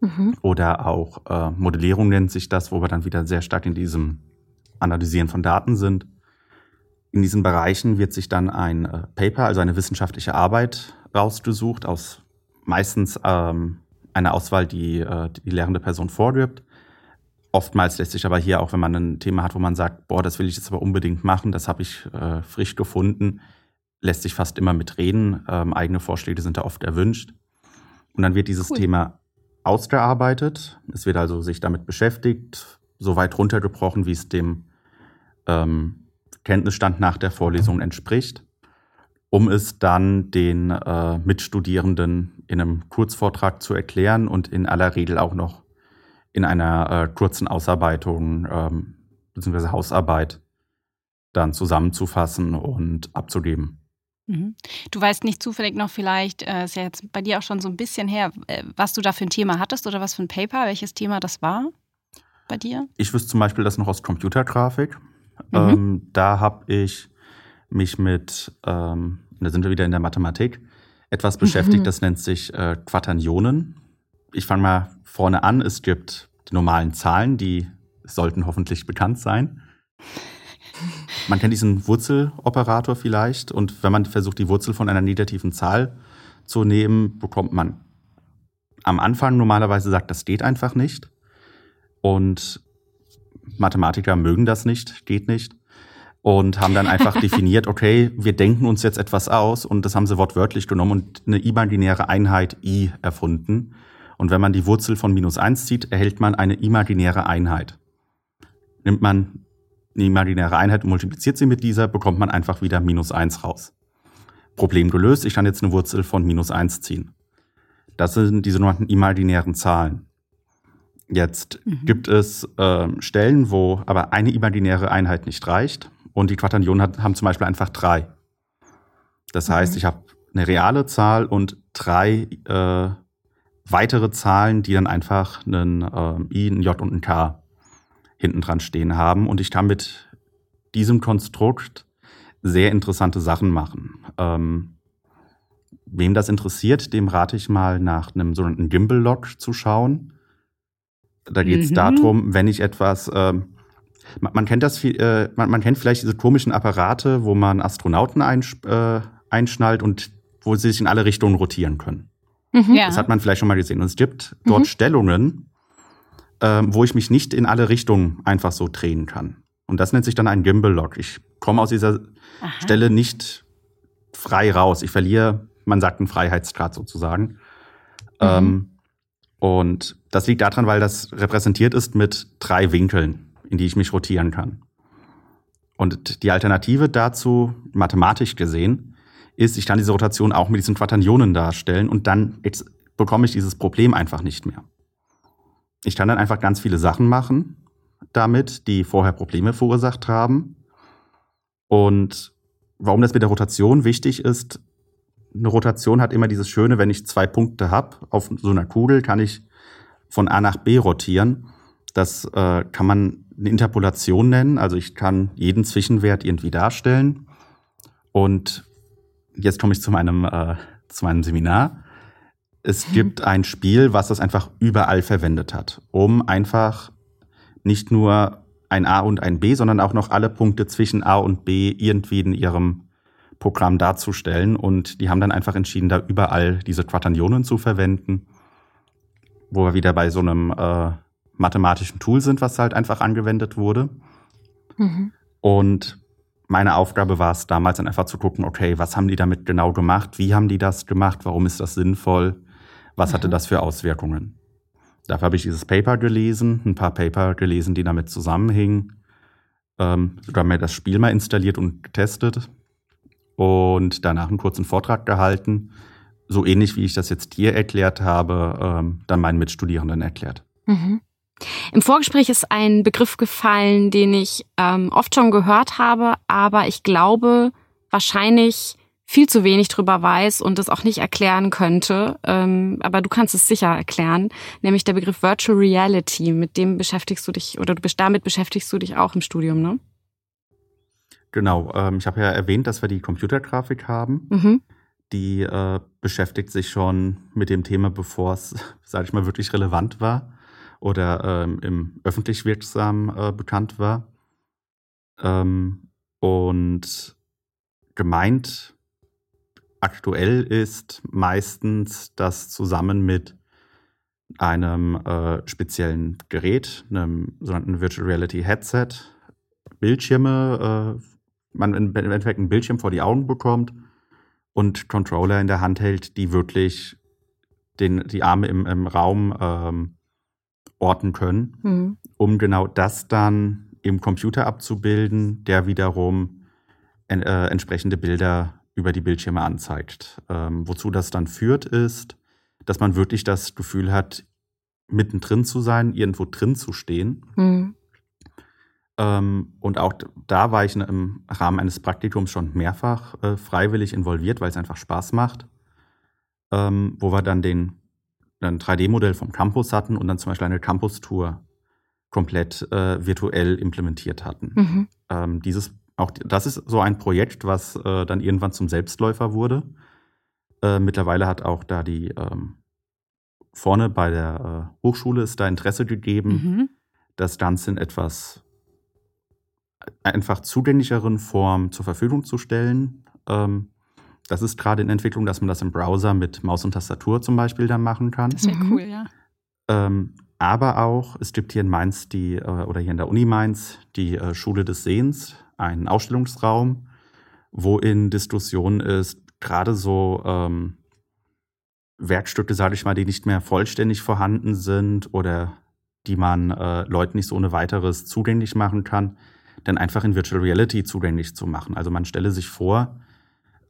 Mhm. Oder auch äh, Modellierung nennt sich das, wo wir dann wieder sehr stark in diesem Analysieren von Daten sind. In diesen Bereichen wird sich dann ein äh, Paper, also eine wissenschaftliche Arbeit rausgesucht, aus meistens ähm, einer Auswahl, die äh, die lehrende Person vorgibt. Oftmals lässt sich aber hier auch, wenn man ein Thema hat, wo man sagt, boah, das will ich jetzt aber unbedingt machen, das habe ich äh, frisch gefunden, lässt sich fast immer mitreden. Ähm, eigene Vorschläge sind da oft erwünscht. Und dann wird dieses cool. Thema ausgearbeitet. Es wird also sich damit beschäftigt, so weit runtergebrochen, wie es dem ähm, Kenntnisstand nach der Vorlesung entspricht, um es dann den äh, Mitstudierenden in einem Kurzvortrag zu erklären und in aller Regel auch noch in einer äh, kurzen Ausarbeitung ähm, bzw. Hausarbeit dann zusammenzufassen und abzugeben. Mhm. Du weißt nicht zufällig noch vielleicht, äh, ist ja jetzt bei dir auch schon so ein bisschen her, äh, was du da für ein Thema hattest oder was für ein Paper, welches Thema das war bei dir? Ich wüsste zum Beispiel das noch aus Computergrafik. Mhm. Ähm, da habe ich mich mit, ähm, da sind wir wieder in der Mathematik, etwas beschäftigt, mhm. das nennt sich äh, Quaternionen. Ich fange mal vorne an. Es gibt die normalen Zahlen, die sollten hoffentlich bekannt sein. Man kennt diesen Wurzeloperator vielleicht und wenn man versucht, die Wurzel von einer negativen Zahl zu nehmen, bekommt man am Anfang normalerweise sagt, das geht einfach nicht. Und Mathematiker mögen das nicht, geht nicht. Und haben dann einfach definiert, okay, wir denken uns jetzt etwas aus und das haben sie wortwörtlich genommen und eine imaginäre Einheit i erfunden. Und wenn man die Wurzel von minus 1 zieht, erhält man eine imaginäre Einheit. Nimmt man eine imaginäre Einheit und multipliziert sie mit dieser, bekommt man einfach wieder minus 1 raus. Problem gelöst, ich kann jetzt eine Wurzel von minus eins ziehen. Das sind die sogenannten imaginären Zahlen. Jetzt mhm. gibt es äh, Stellen, wo aber eine imaginäre Einheit nicht reicht und die Quaternionen hat, haben zum Beispiel einfach drei. Das mhm. heißt, ich habe eine reale Zahl und drei äh, weitere Zahlen, die dann einfach einen äh, i, ein j und ein k hinten dran stehen haben und ich kann mit diesem Konstrukt sehr interessante Sachen machen. Ähm, wem das interessiert, dem rate ich mal nach einem sogenannten Gimbal-Log zu schauen. Da geht es mhm. darum, wenn ich etwas, ähm, man, man, kennt das, äh, man, man, kennt vielleicht diese komischen Apparate, wo man Astronauten einsch, äh, einschnallt und wo sie sich in alle Richtungen rotieren können. Mhm. Ja. Das hat man vielleicht schon mal gesehen. Und es gibt dort mhm. Stellungen, äh, wo ich mich nicht in alle Richtungen einfach so drehen kann. Und das nennt sich dann ein Gimbal-Lock. Ich komme aus dieser Aha. Stelle nicht frei raus. Ich verliere, man sagt, einen Freiheitsgrad sozusagen. Mhm. Ähm, und das liegt daran, weil das repräsentiert ist mit drei Winkeln, in die ich mich rotieren kann. Und die Alternative dazu, mathematisch gesehen, ist, ich kann diese Rotation auch mit diesen Quaternionen darstellen und dann bekomme ich dieses Problem einfach nicht mehr. Ich kann dann einfach ganz viele Sachen machen damit, die vorher Probleme verursacht haben. Und warum das mit der Rotation wichtig ist, eine Rotation hat immer dieses Schöne, wenn ich zwei Punkte habe auf so einer Kugel, kann ich von A nach B rotieren. Das äh, kann man eine Interpolation nennen. Also ich kann jeden Zwischenwert irgendwie darstellen. Und jetzt komme ich zu meinem, äh, zu meinem Seminar. Es gibt ein Spiel, was das einfach überall verwendet hat, um einfach nicht nur ein A und ein B, sondern auch noch alle Punkte zwischen A und B irgendwie in ihrem Programm darzustellen. Und die haben dann einfach entschieden, da überall diese Quaternionen zu verwenden, wo wir wieder bei so einem äh, mathematischen Tool sind, was halt einfach angewendet wurde. Mhm. Und meine Aufgabe war es damals dann einfach zu gucken, okay, was haben die damit genau gemacht? Wie haben die das gemacht? Warum ist das sinnvoll? Was mhm. hatte das für Auswirkungen? Dafür habe ich dieses Paper gelesen, ein paar Paper gelesen, die damit zusammenhingen. Ähm, sogar mir das Spiel mal installiert und getestet. Und danach einen kurzen Vortrag gehalten. So ähnlich wie ich das jetzt dir erklärt habe, ähm, dann meinen Mitstudierenden erklärt. Mhm. Im Vorgespräch ist ein Begriff gefallen, den ich ähm, oft schon gehört habe, aber ich glaube wahrscheinlich viel zu wenig drüber weiß und es auch nicht erklären könnte. Ähm, aber du kannst es sicher erklären, nämlich der Begriff Virtual Reality. Mit dem beschäftigst du dich oder du damit beschäftigst du dich auch im Studium, ne? Genau. Ähm, ich habe ja erwähnt, dass wir die Computergrafik haben. Mhm. Die äh, beschäftigt sich schon mit dem Thema, bevor es, sage ich mal, wirklich relevant war oder ähm, im öffentlich wirksam äh, bekannt war. Ähm, und gemeint aktuell ist meistens das zusammen mit einem äh, speziellen Gerät, einem sogenannten Virtual Reality Headset, Bildschirme, äh, man im Endeffekt einen Bildschirm vor die Augen bekommt und Controller in der Hand hält, die wirklich den, die Arme im, im Raum ähm, orten können, mhm. um genau das dann im Computer abzubilden, der wiederum äh, entsprechende Bilder über die Bildschirme anzeigt. Ähm, wozu das dann führt, ist, dass man wirklich das Gefühl hat, mittendrin zu sein, irgendwo drin zu stehen. Mhm. Ähm, und auch da war ich im Rahmen eines Praktikums schon mehrfach äh, freiwillig involviert, weil es einfach Spaß macht. Ähm, wo wir dann den ein 3D-Modell vom Campus hatten und dann zum Beispiel eine Campus-Tour komplett äh, virtuell implementiert hatten. Mhm. Ähm, dieses, auch das ist so ein Projekt, was äh, dann irgendwann zum Selbstläufer wurde. Äh, mittlerweile hat auch da die ähm, vorne bei der äh, Hochschule ist da Interesse gegeben, mhm. das Ganze in etwas einfach zugänglicheren Form zur Verfügung zu stellen. Ähm, das ist gerade in Entwicklung, dass man das im Browser mit Maus und Tastatur zum Beispiel dann machen kann. Das wäre mhm. cool, ja. Ähm, aber auch, es gibt hier in Mainz die, äh, oder hier in der Uni Mainz, die äh, Schule des Sehens, einen Ausstellungsraum, wo in Diskussion ist, gerade so ähm, Werkstücke, sage ich mal, die nicht mehr vollständig vorhanden sind oder die man äh, Leuten nicht so ohne weiteres zugänglich machen kann, dann einfach in Virtual Reality zugänglich zu machen. Also man stelle sich vor,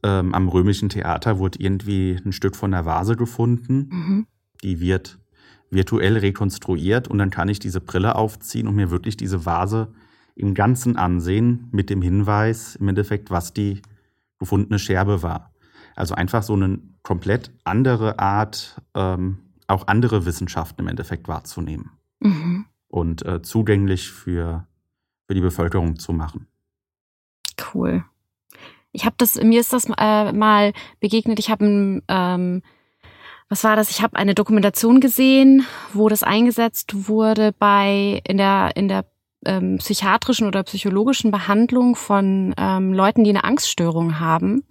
ähm, am römischen Theater wurde irgendwie ein Stück von der Vase gefunden. Mhm. Die wird virtuell rekonstruiert und dann kann ich diese Brille aufziehen und mir wirklich diese Vase im Ganzen ansehen mit dem Hinweis im Endeffekt, was die gefundene Scherbe war. Also einfach so eine komplett andere Art, ähm, auch andere Wissenschaften im Endeffekt wahrzunehmen mhm. und äh, zugänglich für, für die Bevölkerung zu machen. Cool. Ich habe das, mir ist das äh, mal begegnet. Ich habe ähm, was war das? Ich habe eine Dokumentation gesehen, wo das eingesetzt wurde bei in der in der ähm, psychiatrischen oder psychologischen Behandlung von ähm, Leuten, die eine Angststörung haben.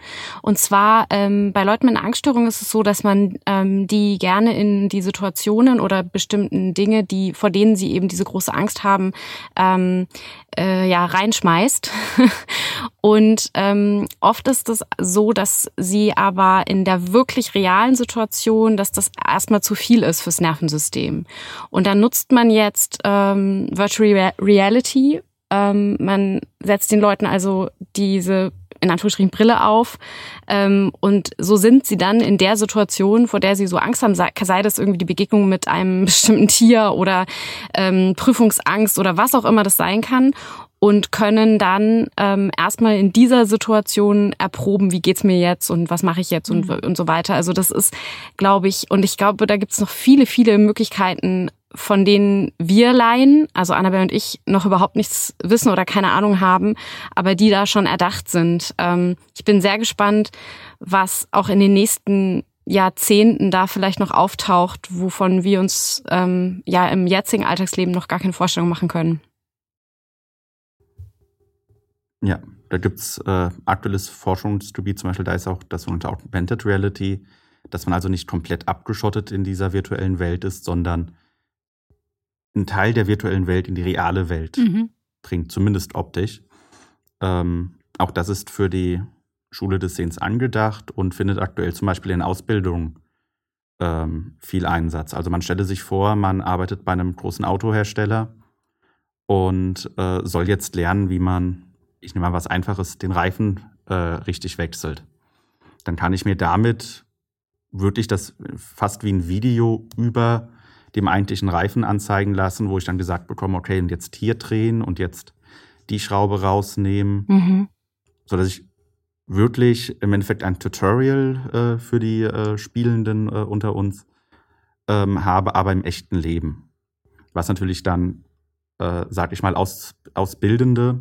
Und zwar ähm, bei Leuten mit einer Angststörung ist es so, dass man ähm, die gerne in die Situationen oder bestimmten Dinge, die vor denen sie eben diese große Angst haben, ähm, äh, ja reinschmeißt. Und ähm, oft ist es so, dass sie aber in der wirklich realen Situation, dass das erstmal zu viel ist fürs Nervensystem. Und dann nutzt man jetzt ähm, Virtual Reality. Ähm, man setzt den Leuten also diese in Anführungsstrichen Brille auf. Ähm, und so sind sie dann in der Situation, vor der sie so Angst haben, sei, sei das irgendwie die Begegnung mit einem bestimmten Tier oder ähm, Prüfungsangst oder was auch immer das sein kann und können dann ähm, erstmal in dieser Situation erproben, wie geht's mir jetzt und was mache ich jetzt und, mhm. und so weiter. Also das ist, glaube ich, und ich glaube, da gibt's noch viele, viele Möglichkeiten, von denen wir Laien, also Annabelle und ich, noch überhaupt nichts wissen oder keine Ahnung haben, aber die da schon erdacht sind. Ähm, ich bin sehr gespannt, was auch in den nächsten Jahrzehnten da vielleicht noch auftaucht, wovon wir uns ähm, ja im jetzigen Alltagsleben noch gar keine Vorstellung machen können. Ja, da gibt's äh, aktuelles Forschungsgebiet, zum Beispiel da ist auch das sogenannte Augmented Reality, dass man also nicht komplett abgeschottet in dieser virtuellen Welt ist, sondern einen Teil der virtuellen Welt in die reale Welt mhm. bringt, zumindest optisch. Ähm, auch das ist für die Schule des Sehens angedacht und findet aktuell zum Beispiel in Ausbildung ähm, viel Einsatz. Also man stelle sich vor, man arbeitet bei einem großen Autohersteller und äh, soll jetzt lernen, wie man ich nehme mal was Einfaches, den Reifen äh, richtig wechselt. Dann kann ich mir damit wirklich das fast wie ein Video über dem eigentlichen Reifen anzeigen lassen, wo ich dann gesagt bekomme, okay, und jetzt hier drehen und jetzt die Schraube rausnehmen, mhm. sodass ich wirklich im Endeffekt ein Tutorial äh, für die äh, Spielenden äh, unter uns ähm, habe, aber im echten Leben. Was natürlich dann, äh, sag ich mal, aus, Ausbildende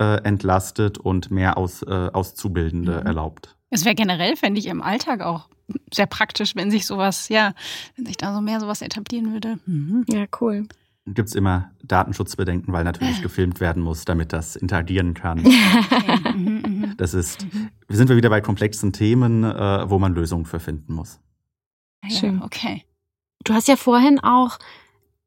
äh, entlastet und mehr aus, äh, Auszubildende mhm. erlaubt. Es wäre generell, fände ich, im Alltag auch sehr praktisch, wenn sich sowas, ja, wenn sich da so mehr sowas etablieren würde. Mhm. Ja, cool. Gibt es immer Datenschutzbedenken, weil natürlich gefilmt werden muss, damit das interagieren kann. Okay. Das ist, wir sind wir wieder bei komplexen Themen, äh, wo man Lösungen für finden muss. Schön. Okay. Du hast ja vorhin auch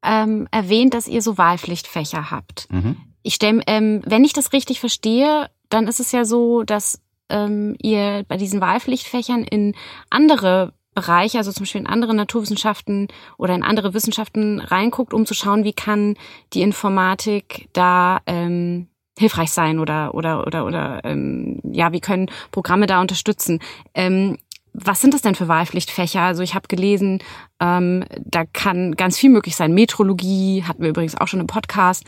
ähm, erwähnt, dass ihr so Wahlpflichtfächer habt. Mhm. Ich stelle, ähm, wenn ich das richtig verstehe, dann ist es ja so, dass ähm, ihr bei diesen Wahlpflichtfächern in andere Bereiche, also zum Beispiel in andere Naturwissenschaften oder in andere Wissenschaften reinguckt, um zu schauen, wie kann die Informatik da ähm, hilfreich sein oder oder oder oder ähm, ja, wie können Programme da unterstützen. Ähm, was sind das denn für Wahlpflichtfächer? Also ich habe gelesen, ähm, da kann ganz viel möglich sein. Metrologie hatten wir übrigens auch schon im Podcast,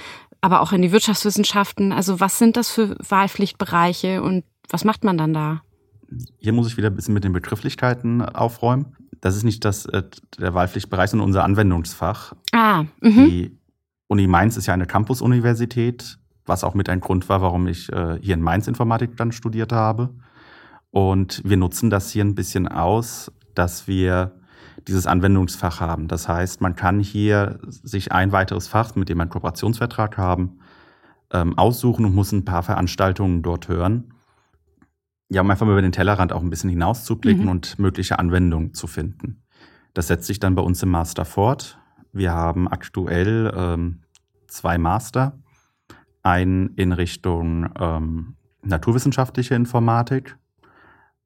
aber auch in die Wirtschaftswissenschaften. Also was sind das für Wahlpflichtbereiche und was macht man dann da? Hier muss ich wieder ein bisschen mit den Begrifflichkeiten aufräumen. Das ist nicht das, äh, der Wahlpflichtbereich, sondern unser Anwendungsfach. Ah, mh. Die Uni Mainz ist ja eine Campus-Universität, was auch mit ein Grund war, warum ich äh, hier in Mainz Informatik dann studiert habe. Und wir nutzen das hier ein bisschen aus, dass wir dieses Anwendungsfach haben. Das heißt, man kann hier sich ein weiteres Fach, mit dem wir einen Kooperationsvertrag haben, ähm, aussuchen und muss ein paar Veranstaltungen dort hören. Ja, um einfach mal über den Tellerrand auch ein bisschen hinauszublicken mhm. und mögliche Anwendungen zu finden. Das setzt sich dann bei uns im Master fort. Wir haben aktuell ähm, zwei Master. Einen in Richtung ähm, naturwissenschaftliche Informatik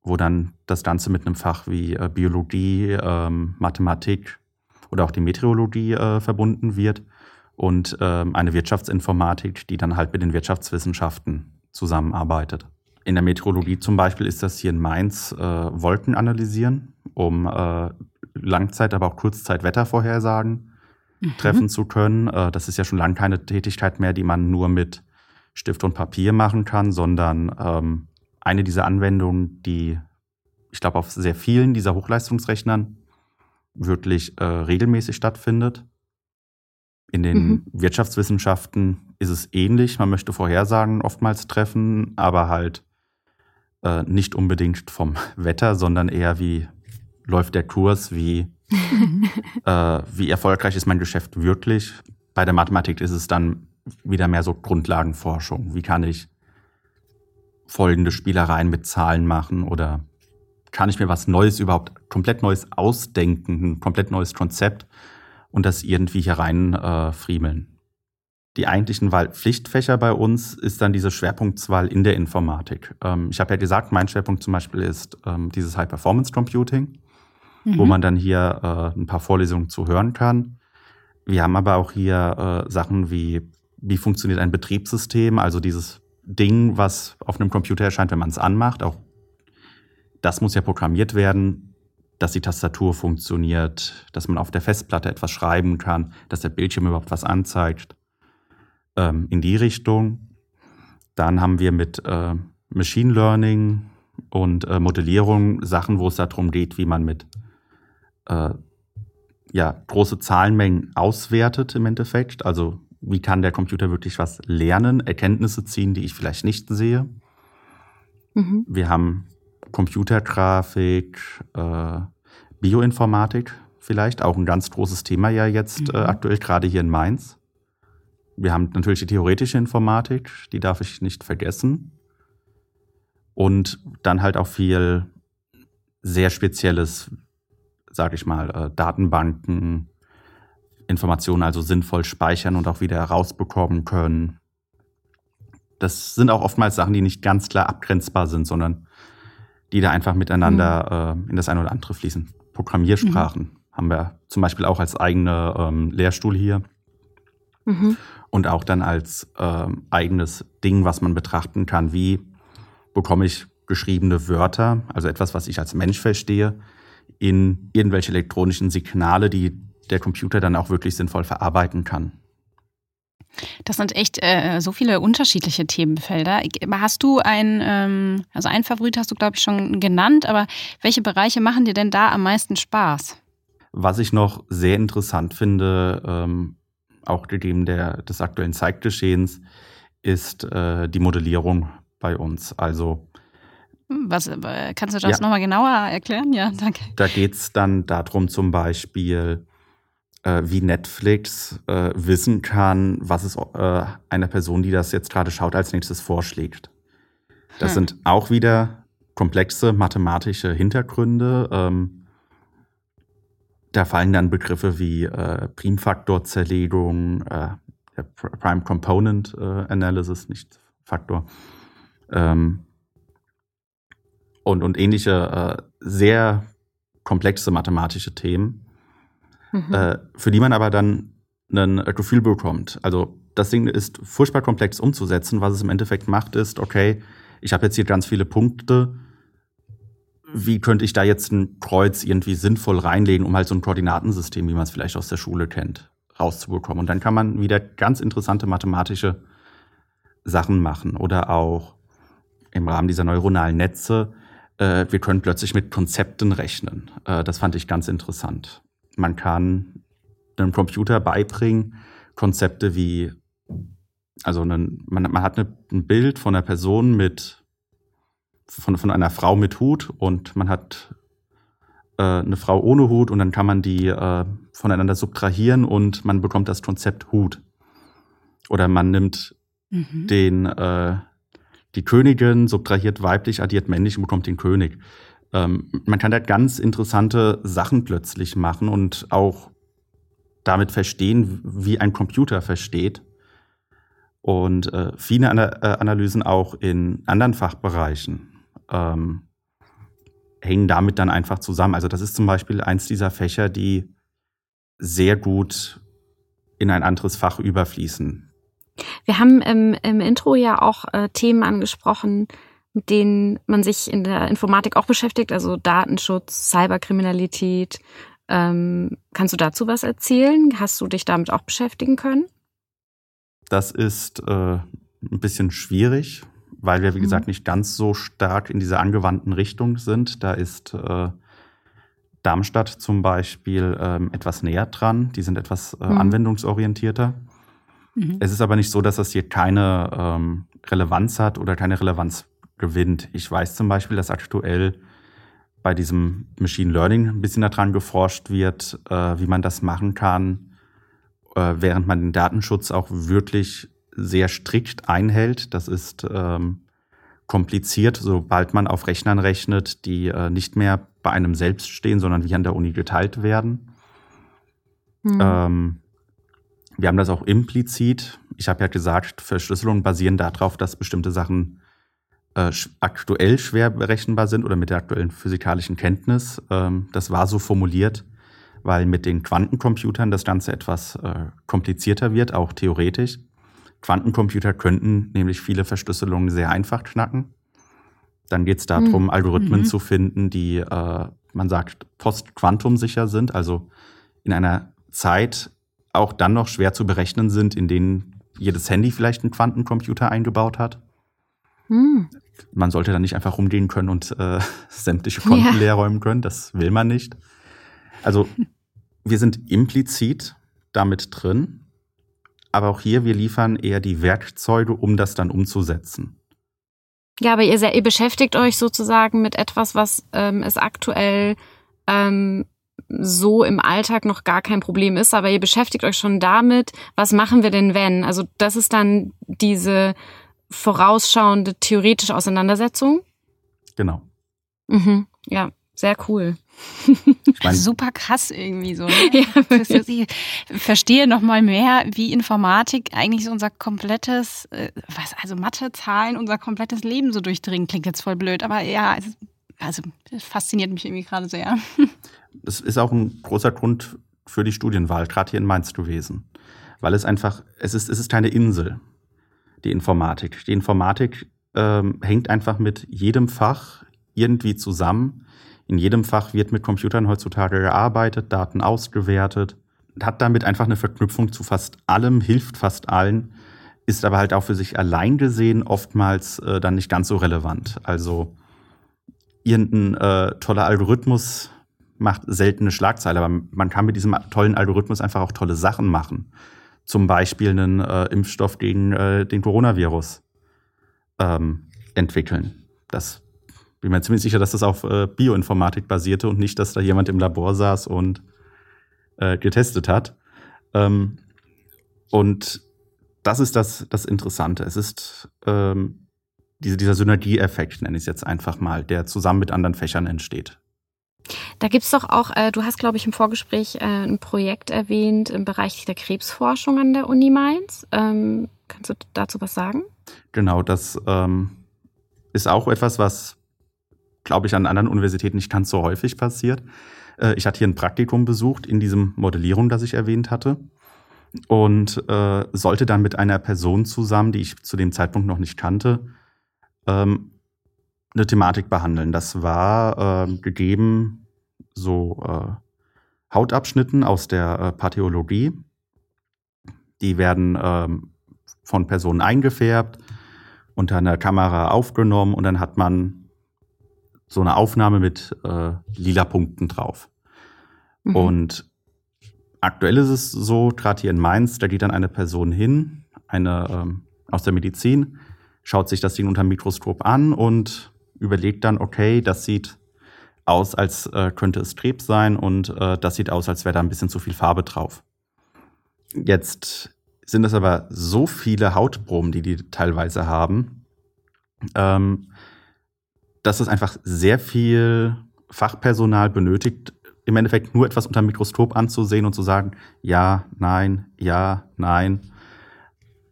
wo dann das Ganze mit einem Fach wie äh, Biologie, ähm, Mathematik oder auch die Meteorologie äh, verbunden wird und ähm, eine Wirtschaftsinformatik, die dann halt mit den Wirtschaftswissenschaften zusammenarbeitet. In der Meteorologie zum Beispiel ist das hier in Mainz äh, Wolken analysieren, um äh, Langzeit-, aber auch Kurzzeit-Wettervorhersagen mhm. treffen zu können. Äh, das ist ja schon lange keine Tätigkeit mehr, die man nur mit Stift und Papier machen kann, sondern ähm, eine dieser Anwendungen, die ich glaube auf sehr vielen dieser Hochleistungsrechnern wirklich äh, regelmäßig stattfindet. In den mhm. Wirtschaftswissenschaften ist es ähnlich. Man möchte Vorhersagen oftmals treffen, aber halt äh, nicht unbedingt vom Wetter, sondern eher wie läuft der Kurs, wie, äh, wie erfolgreich ist mein Geschäft wirklich. Bei der Mathematik ist es dann wieder mehr so Grundlagenforschung. Wie kann ich folgende Spielereien mit Zahlen machen oder kann ich mir was Neues überhaupt, komplett Neues ausdenken, ein komplett neues Konzept und das irgendwie hier rein äh, friemeln. Die eigentlichen Wahlpflichtfächer bei uns ist dann diese Schwerpunktswahl in der Informatik. Ähm, ich habe ja gesagt, mein Schwerpunkt zum Beispiel ist ähm, dieses High-Performance Computing, mhm. wo man dann hier äh, ein paar Vorlesungen zu hören kann. Wir haben aber auch hier äh, Sachen wie, wie funktioniert ein Betriebssystem, also dieses Ding, was auf einem Computer erscheint, wenn man es anmacht. Auch das muss ja programmiert werden, dass die Tastatur funktioniert, dass man auf der Festplatte etwas schreiben kann, dass der Bildschirm überhaupt was anzeigt. Ähm, in die Richtung. Dann haben wir mit äh, Machine Learning und äh, Modellierung Sachen, wo es darum geht, wie man mit äh, ja, große Zahlenmengen auswertet im Endeffekt. Also wie kann der Computer wirklich was lernen, Erkenntnisse ziehen, die ich vielleicht nicht sehe. Mhm. Wir haben Computergrafik, äh, Bioinformatik vielleicht, auch ein ganz großes Thema ja jetzt äh, mhm. äh, aktuell, gerade hier in Mainz. Wir haben natürlich die theoretische Informatik, die darf ich nicht vergessen. Und dann halt auch viel sehr Spezielles, sage ich mal, äh, Datenbanken, Informationen also sinnvoll speichern und auch wieder herausbekommen können. Das sind auch oftmals Sachen, die nicht ganz klar abgrenzbar sind, sondern die da einfach miteinander mhm. äh, in das eine oder andere fließen. Programmiersprachen mhm. haben wir zum Beispiel auch als eigene ähm, Lehrstuhl hier. Mhm. Und auch dann als ähm, eigenes Ding, was man betrachten kann, wie bekomme ich geschriebene Wörter, also etwas, was ich als Mensch verstehe, in irgendwelche elektronischen Signale, die der Computer dann auch wirklich sinnvoll verarbeiten kann. Das sind echt äh, so viele unterschiedliche Themenfelder. Hast du ein, ähm, also ein Favorit hast du, glaube ich, schon genannt, aber welche Bereiche machen dir denn da am meisten Spaß? Was ich noch sehr interessant finde, ähm, auch gegeben der, des aktuellen Zeitgeschehens, ist äh, die Modellierung bei uns. Also hm, was, äh, kannst du das ja. nochmal genauer erklären? Ja, danke. Da geht es dann darum, zum Beispiel, äh, wie Netflix äh, wissen kann, was es äh, einer Person, die das jetzt gerade schaut, als nächstes vorschlägt. Das hm. sind auch wieder komplexe mathematische Hintergründe. Ähm, da fallen dann Begriffe wie äh, Primfaktorzerlegung, äh, Prime Component äh, Analysis, nicht Faktor. Ähm, und, und ähnliche äh, sehr komplexe mathematische Themen mhm. äh, für die man aber dann ein Gefühl bekommt. Also das Ding ist furchtbar komplex umzusetzen. Was es im Endeffekt macht, ist, okay, ich habe jetzt hier ganz viele Punkte. Wie könnte ich da jetzt ein Kreuz irgendwie sinnvoll reinlegen, um halt so ein Koordinatensystem, wie man es vielleicht aus der Schule kennt, rauszubekommen? Und dann kann man wieder ganz interessante mathematische Sachen machen. Oder auch im Rahmen dieser neuronalen Netze, äh, wir können plötzlich mit Konzepten rechnen. Äh, das fand ich ganz interessant. Man kann einem Computer beibringen, Konzepte wie, also einen, man, man hat eine, ein Bild von einer Person mit, von, von einer Frau mit Hut und man hat äh, eine Frau ohne Hut und dann kann man die äh, voneinander subtrahieren und man bekommt das Konzept Hut. Oder man nimmt mhm. den, äh, die Königin, subtrahiert weiblich, addiert männlich und bekommt den König. Ähm, man kann da ganz interessante Sachen plötzlich machen und auch damit verstehen, wie ein Computer versteht. Und äh, viele Ana äh, Analysen auch in anderen Fachbereichen ähm, hängen damit dann einfach zusammen. Also das ist zum Beispiel eins dieser Fächer, die sehr gut in ein anderes Fach überfließen. Wir haben im, im Intro ja auch äh, Themen angesprochen, mit denen man sich in der Informatik auch beschäftigt, also Datenschutz, Cyberkriminalität. Ähm, kannst du dazu was erzählen? Hast du dich damit auch beschäftigen können? Das ist äh, ein bisschen schwierig, weil wir, wie mhm. gesagt, nicht ganz so stark in dieser angewandten Richtung sind. Da ist äh, Darmstadt zum Beispiel ähm, etwas näher dran. Die sind etwas äh, mhm. anwendungsorientierter. Mhm. Es ist aber nicht so, dass das hier keine ähm, Relevanz hat oder keine Relevanz gewinnt. Ich weiß zum Beispiel, dass aktuell bei diesem Machine Learning ein bisschen daran geforscht wird, äh, wie man das machen kann, äh, während man den Datenschutz auch wirklich sehr strikt einhält. Das ist ähm, kompliziert, sobald man auf Rechnern rechnet, die äh, nicht mehr bei einem selbst stehen, sondern wie an der Uni geteilt werden. Mhm. Ähm, wir haben das auch implizit. Ich habe ja gesagt, Verschlüsselungen basieren darauf, dass bestimmte Sachen äh, aktuell schwer berechenbar sind oder mit der aktuellen physikalischen Kenntnis. Ähm, das war so formuliert, weil mit den Quantencomputern das Ganze etwas äh, komplizierter wird, auch theoretisch. Quantencomputer könnten nämlich viele Verschlüsselungen sehr einfach knacken. Dann geht es darum, mhm. Algorithmen mhm. zu finden, die, äh, man sagt, postquantumsicher sind, also in einer Zeit auch dann noch schwer zu berechnen sind, in denen jedes Handy vielleicht einen Quantencomputer eingebaut hat. Hm. Man sollte dann nicht einfach rumgehen können und äh, sämtliche Konten ja. leer räumen können. Das will man nicht. Also wir sind implizit damit drin, aber auch hier, wir liefern eher die Werkzeuge, um das dann umzusetzen. Ja, aber ihr, ihr beschäftigt euch sozusagen mit etwas, was ähm, es aktuell ähm, so im Alltag noch gar kein Problem ist, aber ihr beschäftigt euch schon damit, was machen wir denn wenn? Also das ist dann diese vorausschauende theoretische Auseinandersetzung. Genau. Mhm. Ja, sehr cool. Ich mein, Super krass irgendwie so. Ne? ja, ich verstehe noch mal mehr, wie Informatik eigentlich so unser komplettes, äh, was also Mathe, Zahlen, unser komplettes Leben so durchdringt. Klingt jetzt voll blöd, aber ja, also das fasziniert mich irgendwie gerade sehr. Das ist auch ein großer Grund für die Studienwahl, gerade hier in Mainz gewesen, weil es einfach, es ist, es ist keine Insel die Informatik. Die Informatik ähm, hängt einfach mit jedem Fach irgendwie zusammen. In jedem Fach wird mit Computern heutzutage gearbeitet, Daten ausgewertet, hat damit einfach eine Verknüpfung zu fast allem, hilft fast allen, ist aber halt auch für sich allein gesehen oftmals äh, dann nicht ganz so relevant. Also irgendein äh, toller Algorithmus macht seltene Schlagzeile, aber man kann mit diesem tollen Algorithmus einfach auch tolle Sachen machen zum Beispiel einen äh, Impfstoff gegen äh, den Coronavirus ähm, entwickeln. Das bin mir ziemlich sicher, dass das auf äh, Bioinformatik basierte und nicht, dass da jemand im Labor saß und äh, getestet hat. Ähm, und das ist das, das Interessante. Es ist ähm, diese, dieser Synergieeffekt, nenne ich es jetzt einfach mal, der zusammen mit anderen Fächern entsteht. Da gibt's doch auch, äh, du hast, glaube ich, im Vorgespräch äh, ein Projekt erwähnt im Bereich der Krebsforschung an der Uni Mainz. Ähm, kannst du dazu was sagen? Genau, das ähm, ist auch etwas, was, glaube ich, an anderen Universitäten nicht ganz so häufig passiert. Äh, ich hatte hier ein Praktikum besucht in diesem Modellierung, das ich erwähnt hatte. Und äh, sollte dann mit einer Person zusammen, die ich zu dem Zeitpunkt noch nicht kannte, ähm, eine Thematik behandeln. Das war äh, gegeben so äh, Hautabschnitten aus der äh, Pathologie. Die werden ähm, von Personen eingefärbt, unter einer Kamera aufgenommen und dann hat man so eine Aufnahme mit äh, lila Punkten drauf. Mhm. Und aktuell ist es so, gerade hier in Mainz, da geht dann eine Person hin, eine ähm, aus der Medizin, schaut sich das Ding unter dem Mikroskop an und überlegt dann, okay, das sieht aus, als äh, könnte es Krebs sein und äh, das sieht aus, als wäre da ein bisschen zu viel Farbe drauf. Jetzt sind es aber so viele Hautproben, die die teilweise haben, ähm, dass es einfach sehr viel Fachpersonal benötigt, im Endeffekt nur etwas unter dem Mikroskop anzusehen und zu sagen, ja, nein, ja, nein.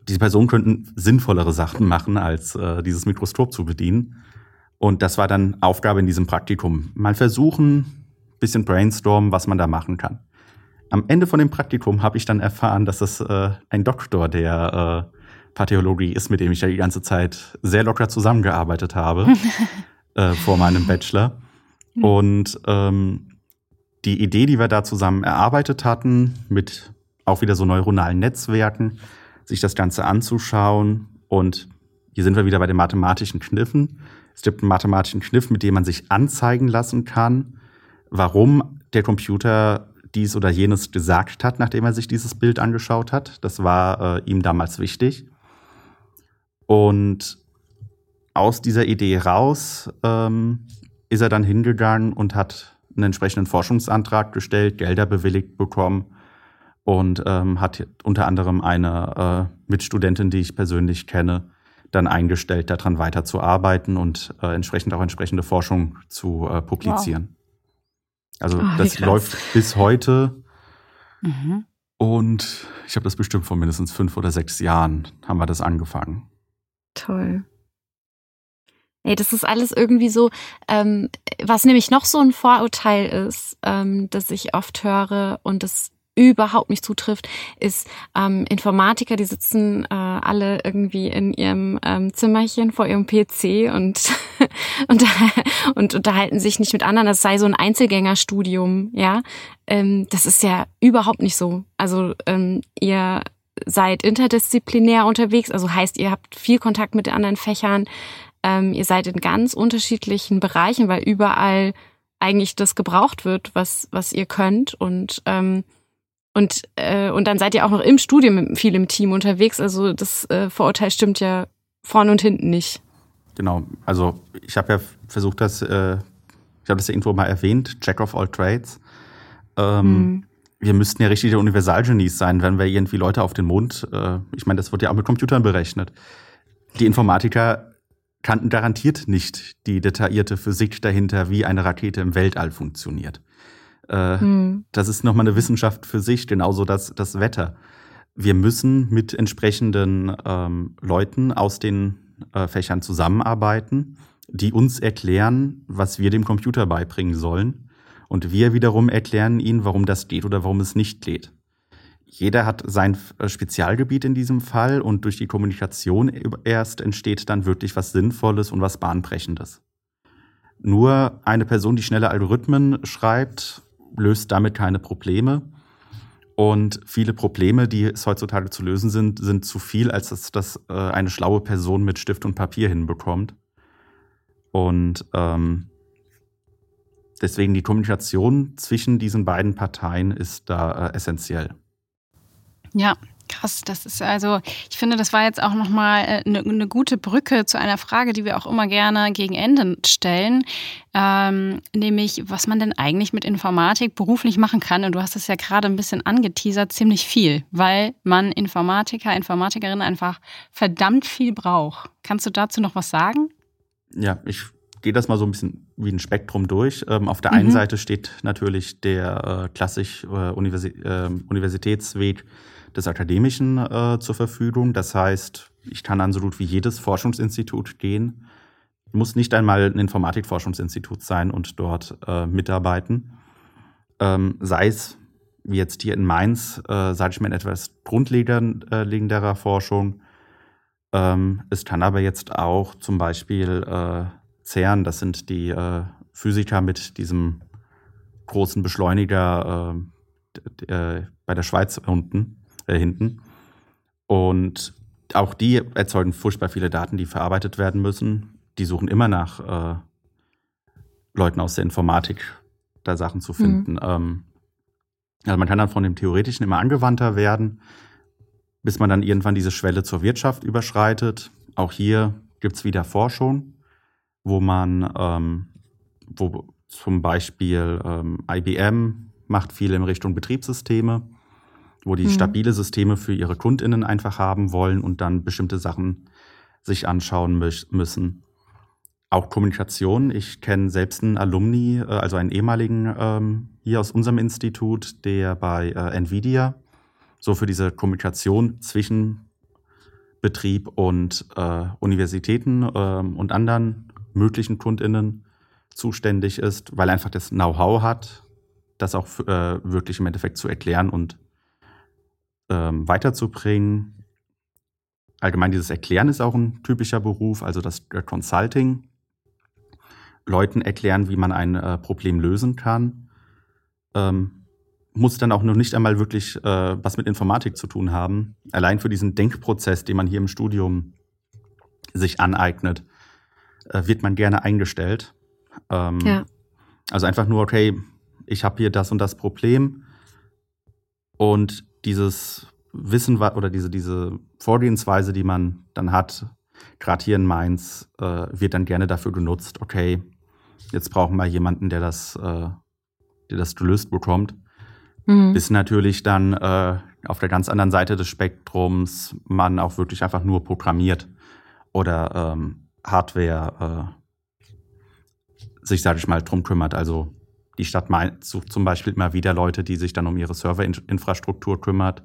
Diese Personen könnten sinnvollere Sachen machen, als äh, dieses Mikroskop zu bedienen. Und das war dann Aufgabe in diesem Praktikum. Mal versuchen, bisschen brainstormen, was man da machen kann. Am Ende von dem Praktikum habe ich dann erfahren, dass es äh, ein Doktor der äh, Pathologie ist, mit dem ich ja die ganze Zeit sehr locker zusammengearbeitet habe äh, vor meinem Bachelor. Hm. Und ähm, die Idee, die wir da zusammen erarbeitet hatten, mit auch wieder so neuronalen Netzwerken, sich das Ganze anzuschauen. Und hier sind wir wieder bei den mathematischen Kniffen. Es gibt einen mathematischen Kniff, mit dem man sich anzeigen lassen kann, warum der Computer dies oder jenes gesagt hat, nachdem er sich dieses Bild angeschaut hat. Das war äh, ihm damals wichtig. Und aus dieser Idee raus ähm, ist er dann hingegangen und hat einen entsprechenden Forschungsantrag gestellt, Gelder bewilligt bekommen und ähm, hat unter anderem eine äh, Mitstudentin, die ich persönlich kenne, dann eingestellt, daran weiterzuarbeiten und äh, entsprechend auch entsprechende Forschung zu äh, publizieren. Wow. Also oh, das läuft bis heute. Mhm. Und ich habe das bestimmt vor mindestens fünf oder sechs Jahren haben wir das angefangen. Toll. Ey, das ist alles irgendwie so, ähm, was nämlich noch so ein Vorurteil ist, ähm, das ich oft höre und das überhaupt nicht zutrifft, ist ähm, Informatiker, die sitzen äh, alle irgendwie in ihrem ähm, Zimmerchen vor ihrem PC und, und, und unterhalten sich nicht mit anderen. Das sei so ein Einzelgängerstudium, ja. Ähm, das ist ja überhaupt nicht so. Also ähm, ihr seid interdisziplinär unterwegs, also heißt, ihr habt viel Kontakt mit anderen Fächern. Ähm, ihr seid in ganz unterschiedlichen Bereichen, weil überall eigentlich das gebraucht wird, was, was ihr könnt. Und, ähm, und, äh, und dann seid ihr auch noch im Studium viel im Team unterwegs. Also das äh, Vorurteil stimmt ja vorne und hinten nicht. Genau, also ich habe ja versucht, das, äh, ich habe das ja irgendwo mal erwähnt, Jack of all Trades. Ähm, hm wir müssten ja richtige Universalgenies sein, wenn wir irgendwie Leute auf den Mond, äh, ich meine, das wird ja auch mit Computern berechnet. Die Informatiker kannten garantiert nicht die detaillierte Physik dahinter, wie eine Rakete im Weltall funktioniert. Äh, hm. Das ist nochmal eine Wissenschaft für sich, genauso das, das Wetter. Wir müssen mit entsprechenden ähm, Leuten aus den äh, Fächern zusammenarbeiten, die uns erklären, was wir dem Computer beibringen sollen und wir wiederum erklären ihnen, warum das geht oder warum es nicht geht. Jeder hat sein äh, Spezialgebiet in diesem Fall und durch die Kommunikation erst entsteht dann wirklich was Sinnvolles und was Bahnbrechendes. Nur eine Person, die schnelle Algorithmen schreibt, löst damit keine Probleme. Und viele Probleme, die es heutzutage zu lösen sind, sind zu viel, als dass das äh, eine schlaue Person mit Stift und Papier hinbekommt. Und ähm, Deswegen die Kommunikation zwischen diesen beiden Parteien ist da äh, essentiell. Ja, Krass, das ist also, ich finde, das war jetzt auch nochmal eine, eine gute Brücke zu einer Frage, die wir auch immer gerne gegen Ende stellen, ähm, nämlich, was man denn eigentlich mit Informatik beruflich machen kann. Und du hast es ja gerade ein bisschen angeteasert, ziemlich viel, weil man Informatiker, Informatikerinnen einfach verdammt viel braucht. Kannst du dazu noch was sagen? Ja, ich gehe das mal so ein bisschen wie ein Spektrum durch. Ähm, auf der einen mhm. Seite steht natürlich der äh, klassisch äh, Universi äh, Universitätsweg des Akademischen äh, zur Verfügung. Das heißt, ich kann an so gut wie jedes Forschungsinstitut gehen. Muss nicht einmal ein Informatikforschungsinstitut sein und dort äh, mitarbeiten. Ähm, sei es, wie jetzt hier in Mainz, äh, sage ich mal, in etwas grundlegenderer Forschung. Ähm, es kann aber jetzt auch zum Beispiel äh, CERN, das sind die äh, Physiker mit diesem großen Beschleuniger äh, äh, bei der Schweiz unten, äh, hinten. Und auch die erzeugen furchtbar viele Daten, die verarbeitet werden müssen. Die suchen immer nach äh, Leuten aus der Informatik, da Sachen zu finden. Mhm. Ähm, also man kann dann von dem Theoretischen immer angewandter werden, bis man dann irgendwann diese Schwelle zur Wirtschaft überschreitet. Auch hier gibt es wieder Forschung wo man, ähm, wo zum Beispiel ähm, IBM macht viel in Richtung Betriebssysteme, wo die mhm. stabile Systeme für ihre KundInnen einfach haben wollen und dann bestimmte Sachen sich anschauen müssen. Auch Kommunikation. Ich kenne selbst einen Alumni, äh, also einen ehemaligen ähm, hier aus unserem Institut, der bei äh, Nvidia so für diese Kommunikation zwischen Betrieb und äh, Universitäten äh, und anderen möglichen KundInnen zuständig ist, weil er einfach das Know-how hat, das auch äh, wirklich im Endeffekt zu erklären und ähm, weiterzubringen. allgemein dieses Erklären ist auch ein typischer Beruf, also das Consulting. Leuten erklären, wie man ein äh, Problem lösen kann. Ähm, muss dann auch noch nicht einmal wirklich äh, was mit Informatik zu tun haben. Allein für diesen Denkprozess, den man hier im Studium sich aneignet, äh, wird man gerne eingestellt. Ähm, ja. Also einfach nur, okay, ich habe hier das und das Problem und dieses Wissen oder diese, diese Vorgehensweise, die man dann hat, gerade hier in Mainz, äh, wird dann gerne dafür genutzt, okay, jetzt brauchen wir jemanden, der das, äh, der das gelöst bekommt. Mhm. Bis natürlich dann äh, auf der ganz anderen Seite des Spektrums man auch wirklich einfach nur programmiert oder ähm, Hardware äh, sich, sage ich mal, drum kümmert. Also die Stadt Mainz sucht zum Beispiel immer wieder Leute, die sich dann um ihre Serverinfrastruktur kümmert.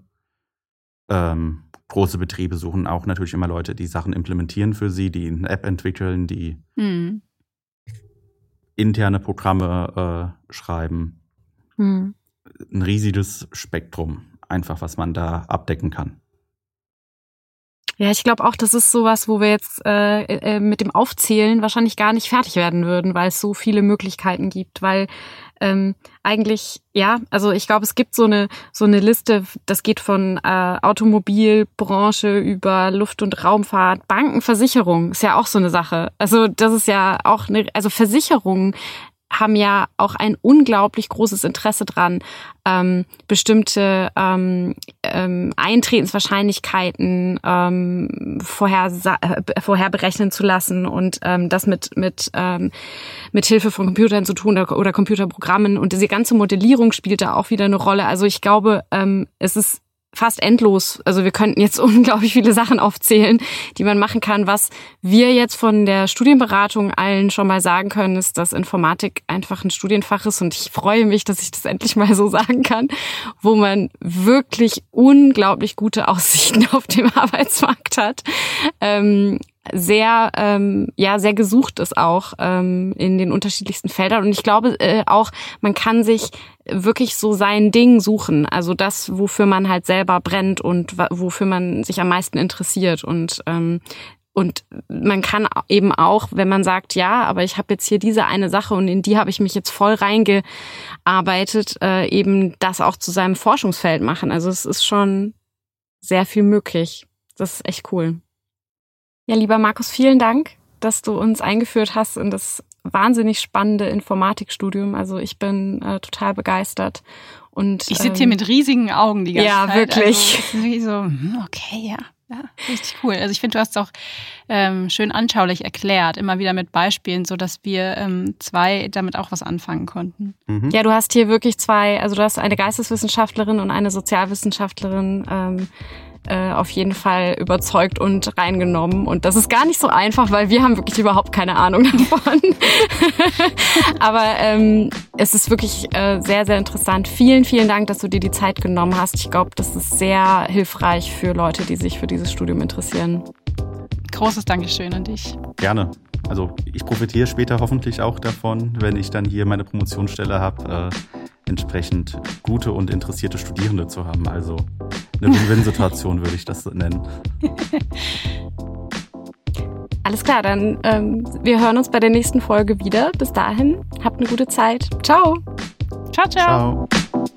Ähm, große Betriebe suchen auch natürlich immer Leute, die Sachen implementieren für sie, die eine App entwickeln, die mhm. interne Programme äh, schreiben. Mhm. Ein riesiges Spektrum, einfach was man da abdecken kann. Ja, ich glaube auch, das ist sowas, wo wir jetzt äh, äh, mit dem Aufzählen wahrscheinlich gar nicht fertig werden würden, weil es so viele Möglichkeiten gibt. Weil ähm, eigentlich, ja, also ich glaube, es gibt so eine so eine Liste, das geht von äh, Automobilbranche über Luft- und Raumfahrt, Bankenversicherung ist ja auch so eine Sache. Also das ist ja auch eine, also Versicherungen haben ja auch ein unglaublich großes Interesse dran, ähm, bestimmte ähm, ähm, Eintretenswahrscheinlichkeiten ähm, vorher, äh, vorher berechnen zu lassen und ähm, das mit mit ähm, mit Hilfe von Computern zu tun oder, oder Computerprogrammen und diese ganze Modellierung spielt da auch wieder eine Rolle. Also ich glaube, ähm, es ist fast endlos. Also wir könnten jetzt unglaublich viele Sachen aufzählen, die man machen kann. Was wir jetzt von der Studienberatung allen schon mal sagen können, ist, dass Informatik einfach ein Studienfach ist und ich freue mich, dass ich das endlich mal so sagen kann, wo man wirklich unglaublich gute Aussichten auf dem Arbeitsmarkt hat. Ähm, sehr ähm, ja sehr gesucht ist auch ähm, in den unterschiedlichsten Feldern und ich glaube äh, auch man kann sich wirklich so sein Ding suchen also das wofür man halt selber brennt und wofür man sich am meisten interessiert und ähm, und man kann eben auch, wenn man sagt, ja, aber ich habe jetzt hier diese eine Sache und in die habe ich mich jetzt voll reingearbeitet, äh, eben das auch zu seinem Forschungsfeld machen. Also es ist schon sehr viel möglich. Das ist echt cool. Ja, lieber Markus, vielen Dank, dass du uns eingeführt hast in das wahnsinnig spannende Informatikstudium. Also ich bin äh, total begeistert. Und, ich sitze ähm, hier mit riesigen Augen die ganze ja, Zeit. Ja, wirklich. Also, so, hm, okay, ja. Ja, richtig cool. Also ich finde, du hast es auch ähm, schön anschaulich erklärt, immer wieder mit Beispielen, so dass wir ähm, zwei damit auch was anfangen konnten. Mhm. Ja, du hast hier wirklich zwei, also du hast eine Geisteswissenschaftlerin und eine Sozialwissenschaftlerin ähm, äh, auf jeden Fall überzeugt und reingenommen. Und das ist gar nicht so einfach, weil wir haben wirklich überhaupt keine Ahnung davon. Aber ähm, es ist wirklich äh, sehr, sehr interessant. Vielen, vielen Dank, dass du dir die Zeit genommen hast. Ich glaube, das ist sehr hilfreich für Leute, die sich für dieses Studium interessieren. Großes Dankeschön an dich. Gerne. Also ich profitiere später hoffentlich auch davon, wenn ich dann hier meine Promotionsstelle habe. Äh entsprechend gute und interessierte Studierende zu haben. Also eine Win-Win-Situation würde ich das nennen. Alles klar, dann ähm, wir hören uns bei der nächsten Folge wieder. Bis dahin, habt eine gute Zeit. Ciao. Ciao, ciao. ciao.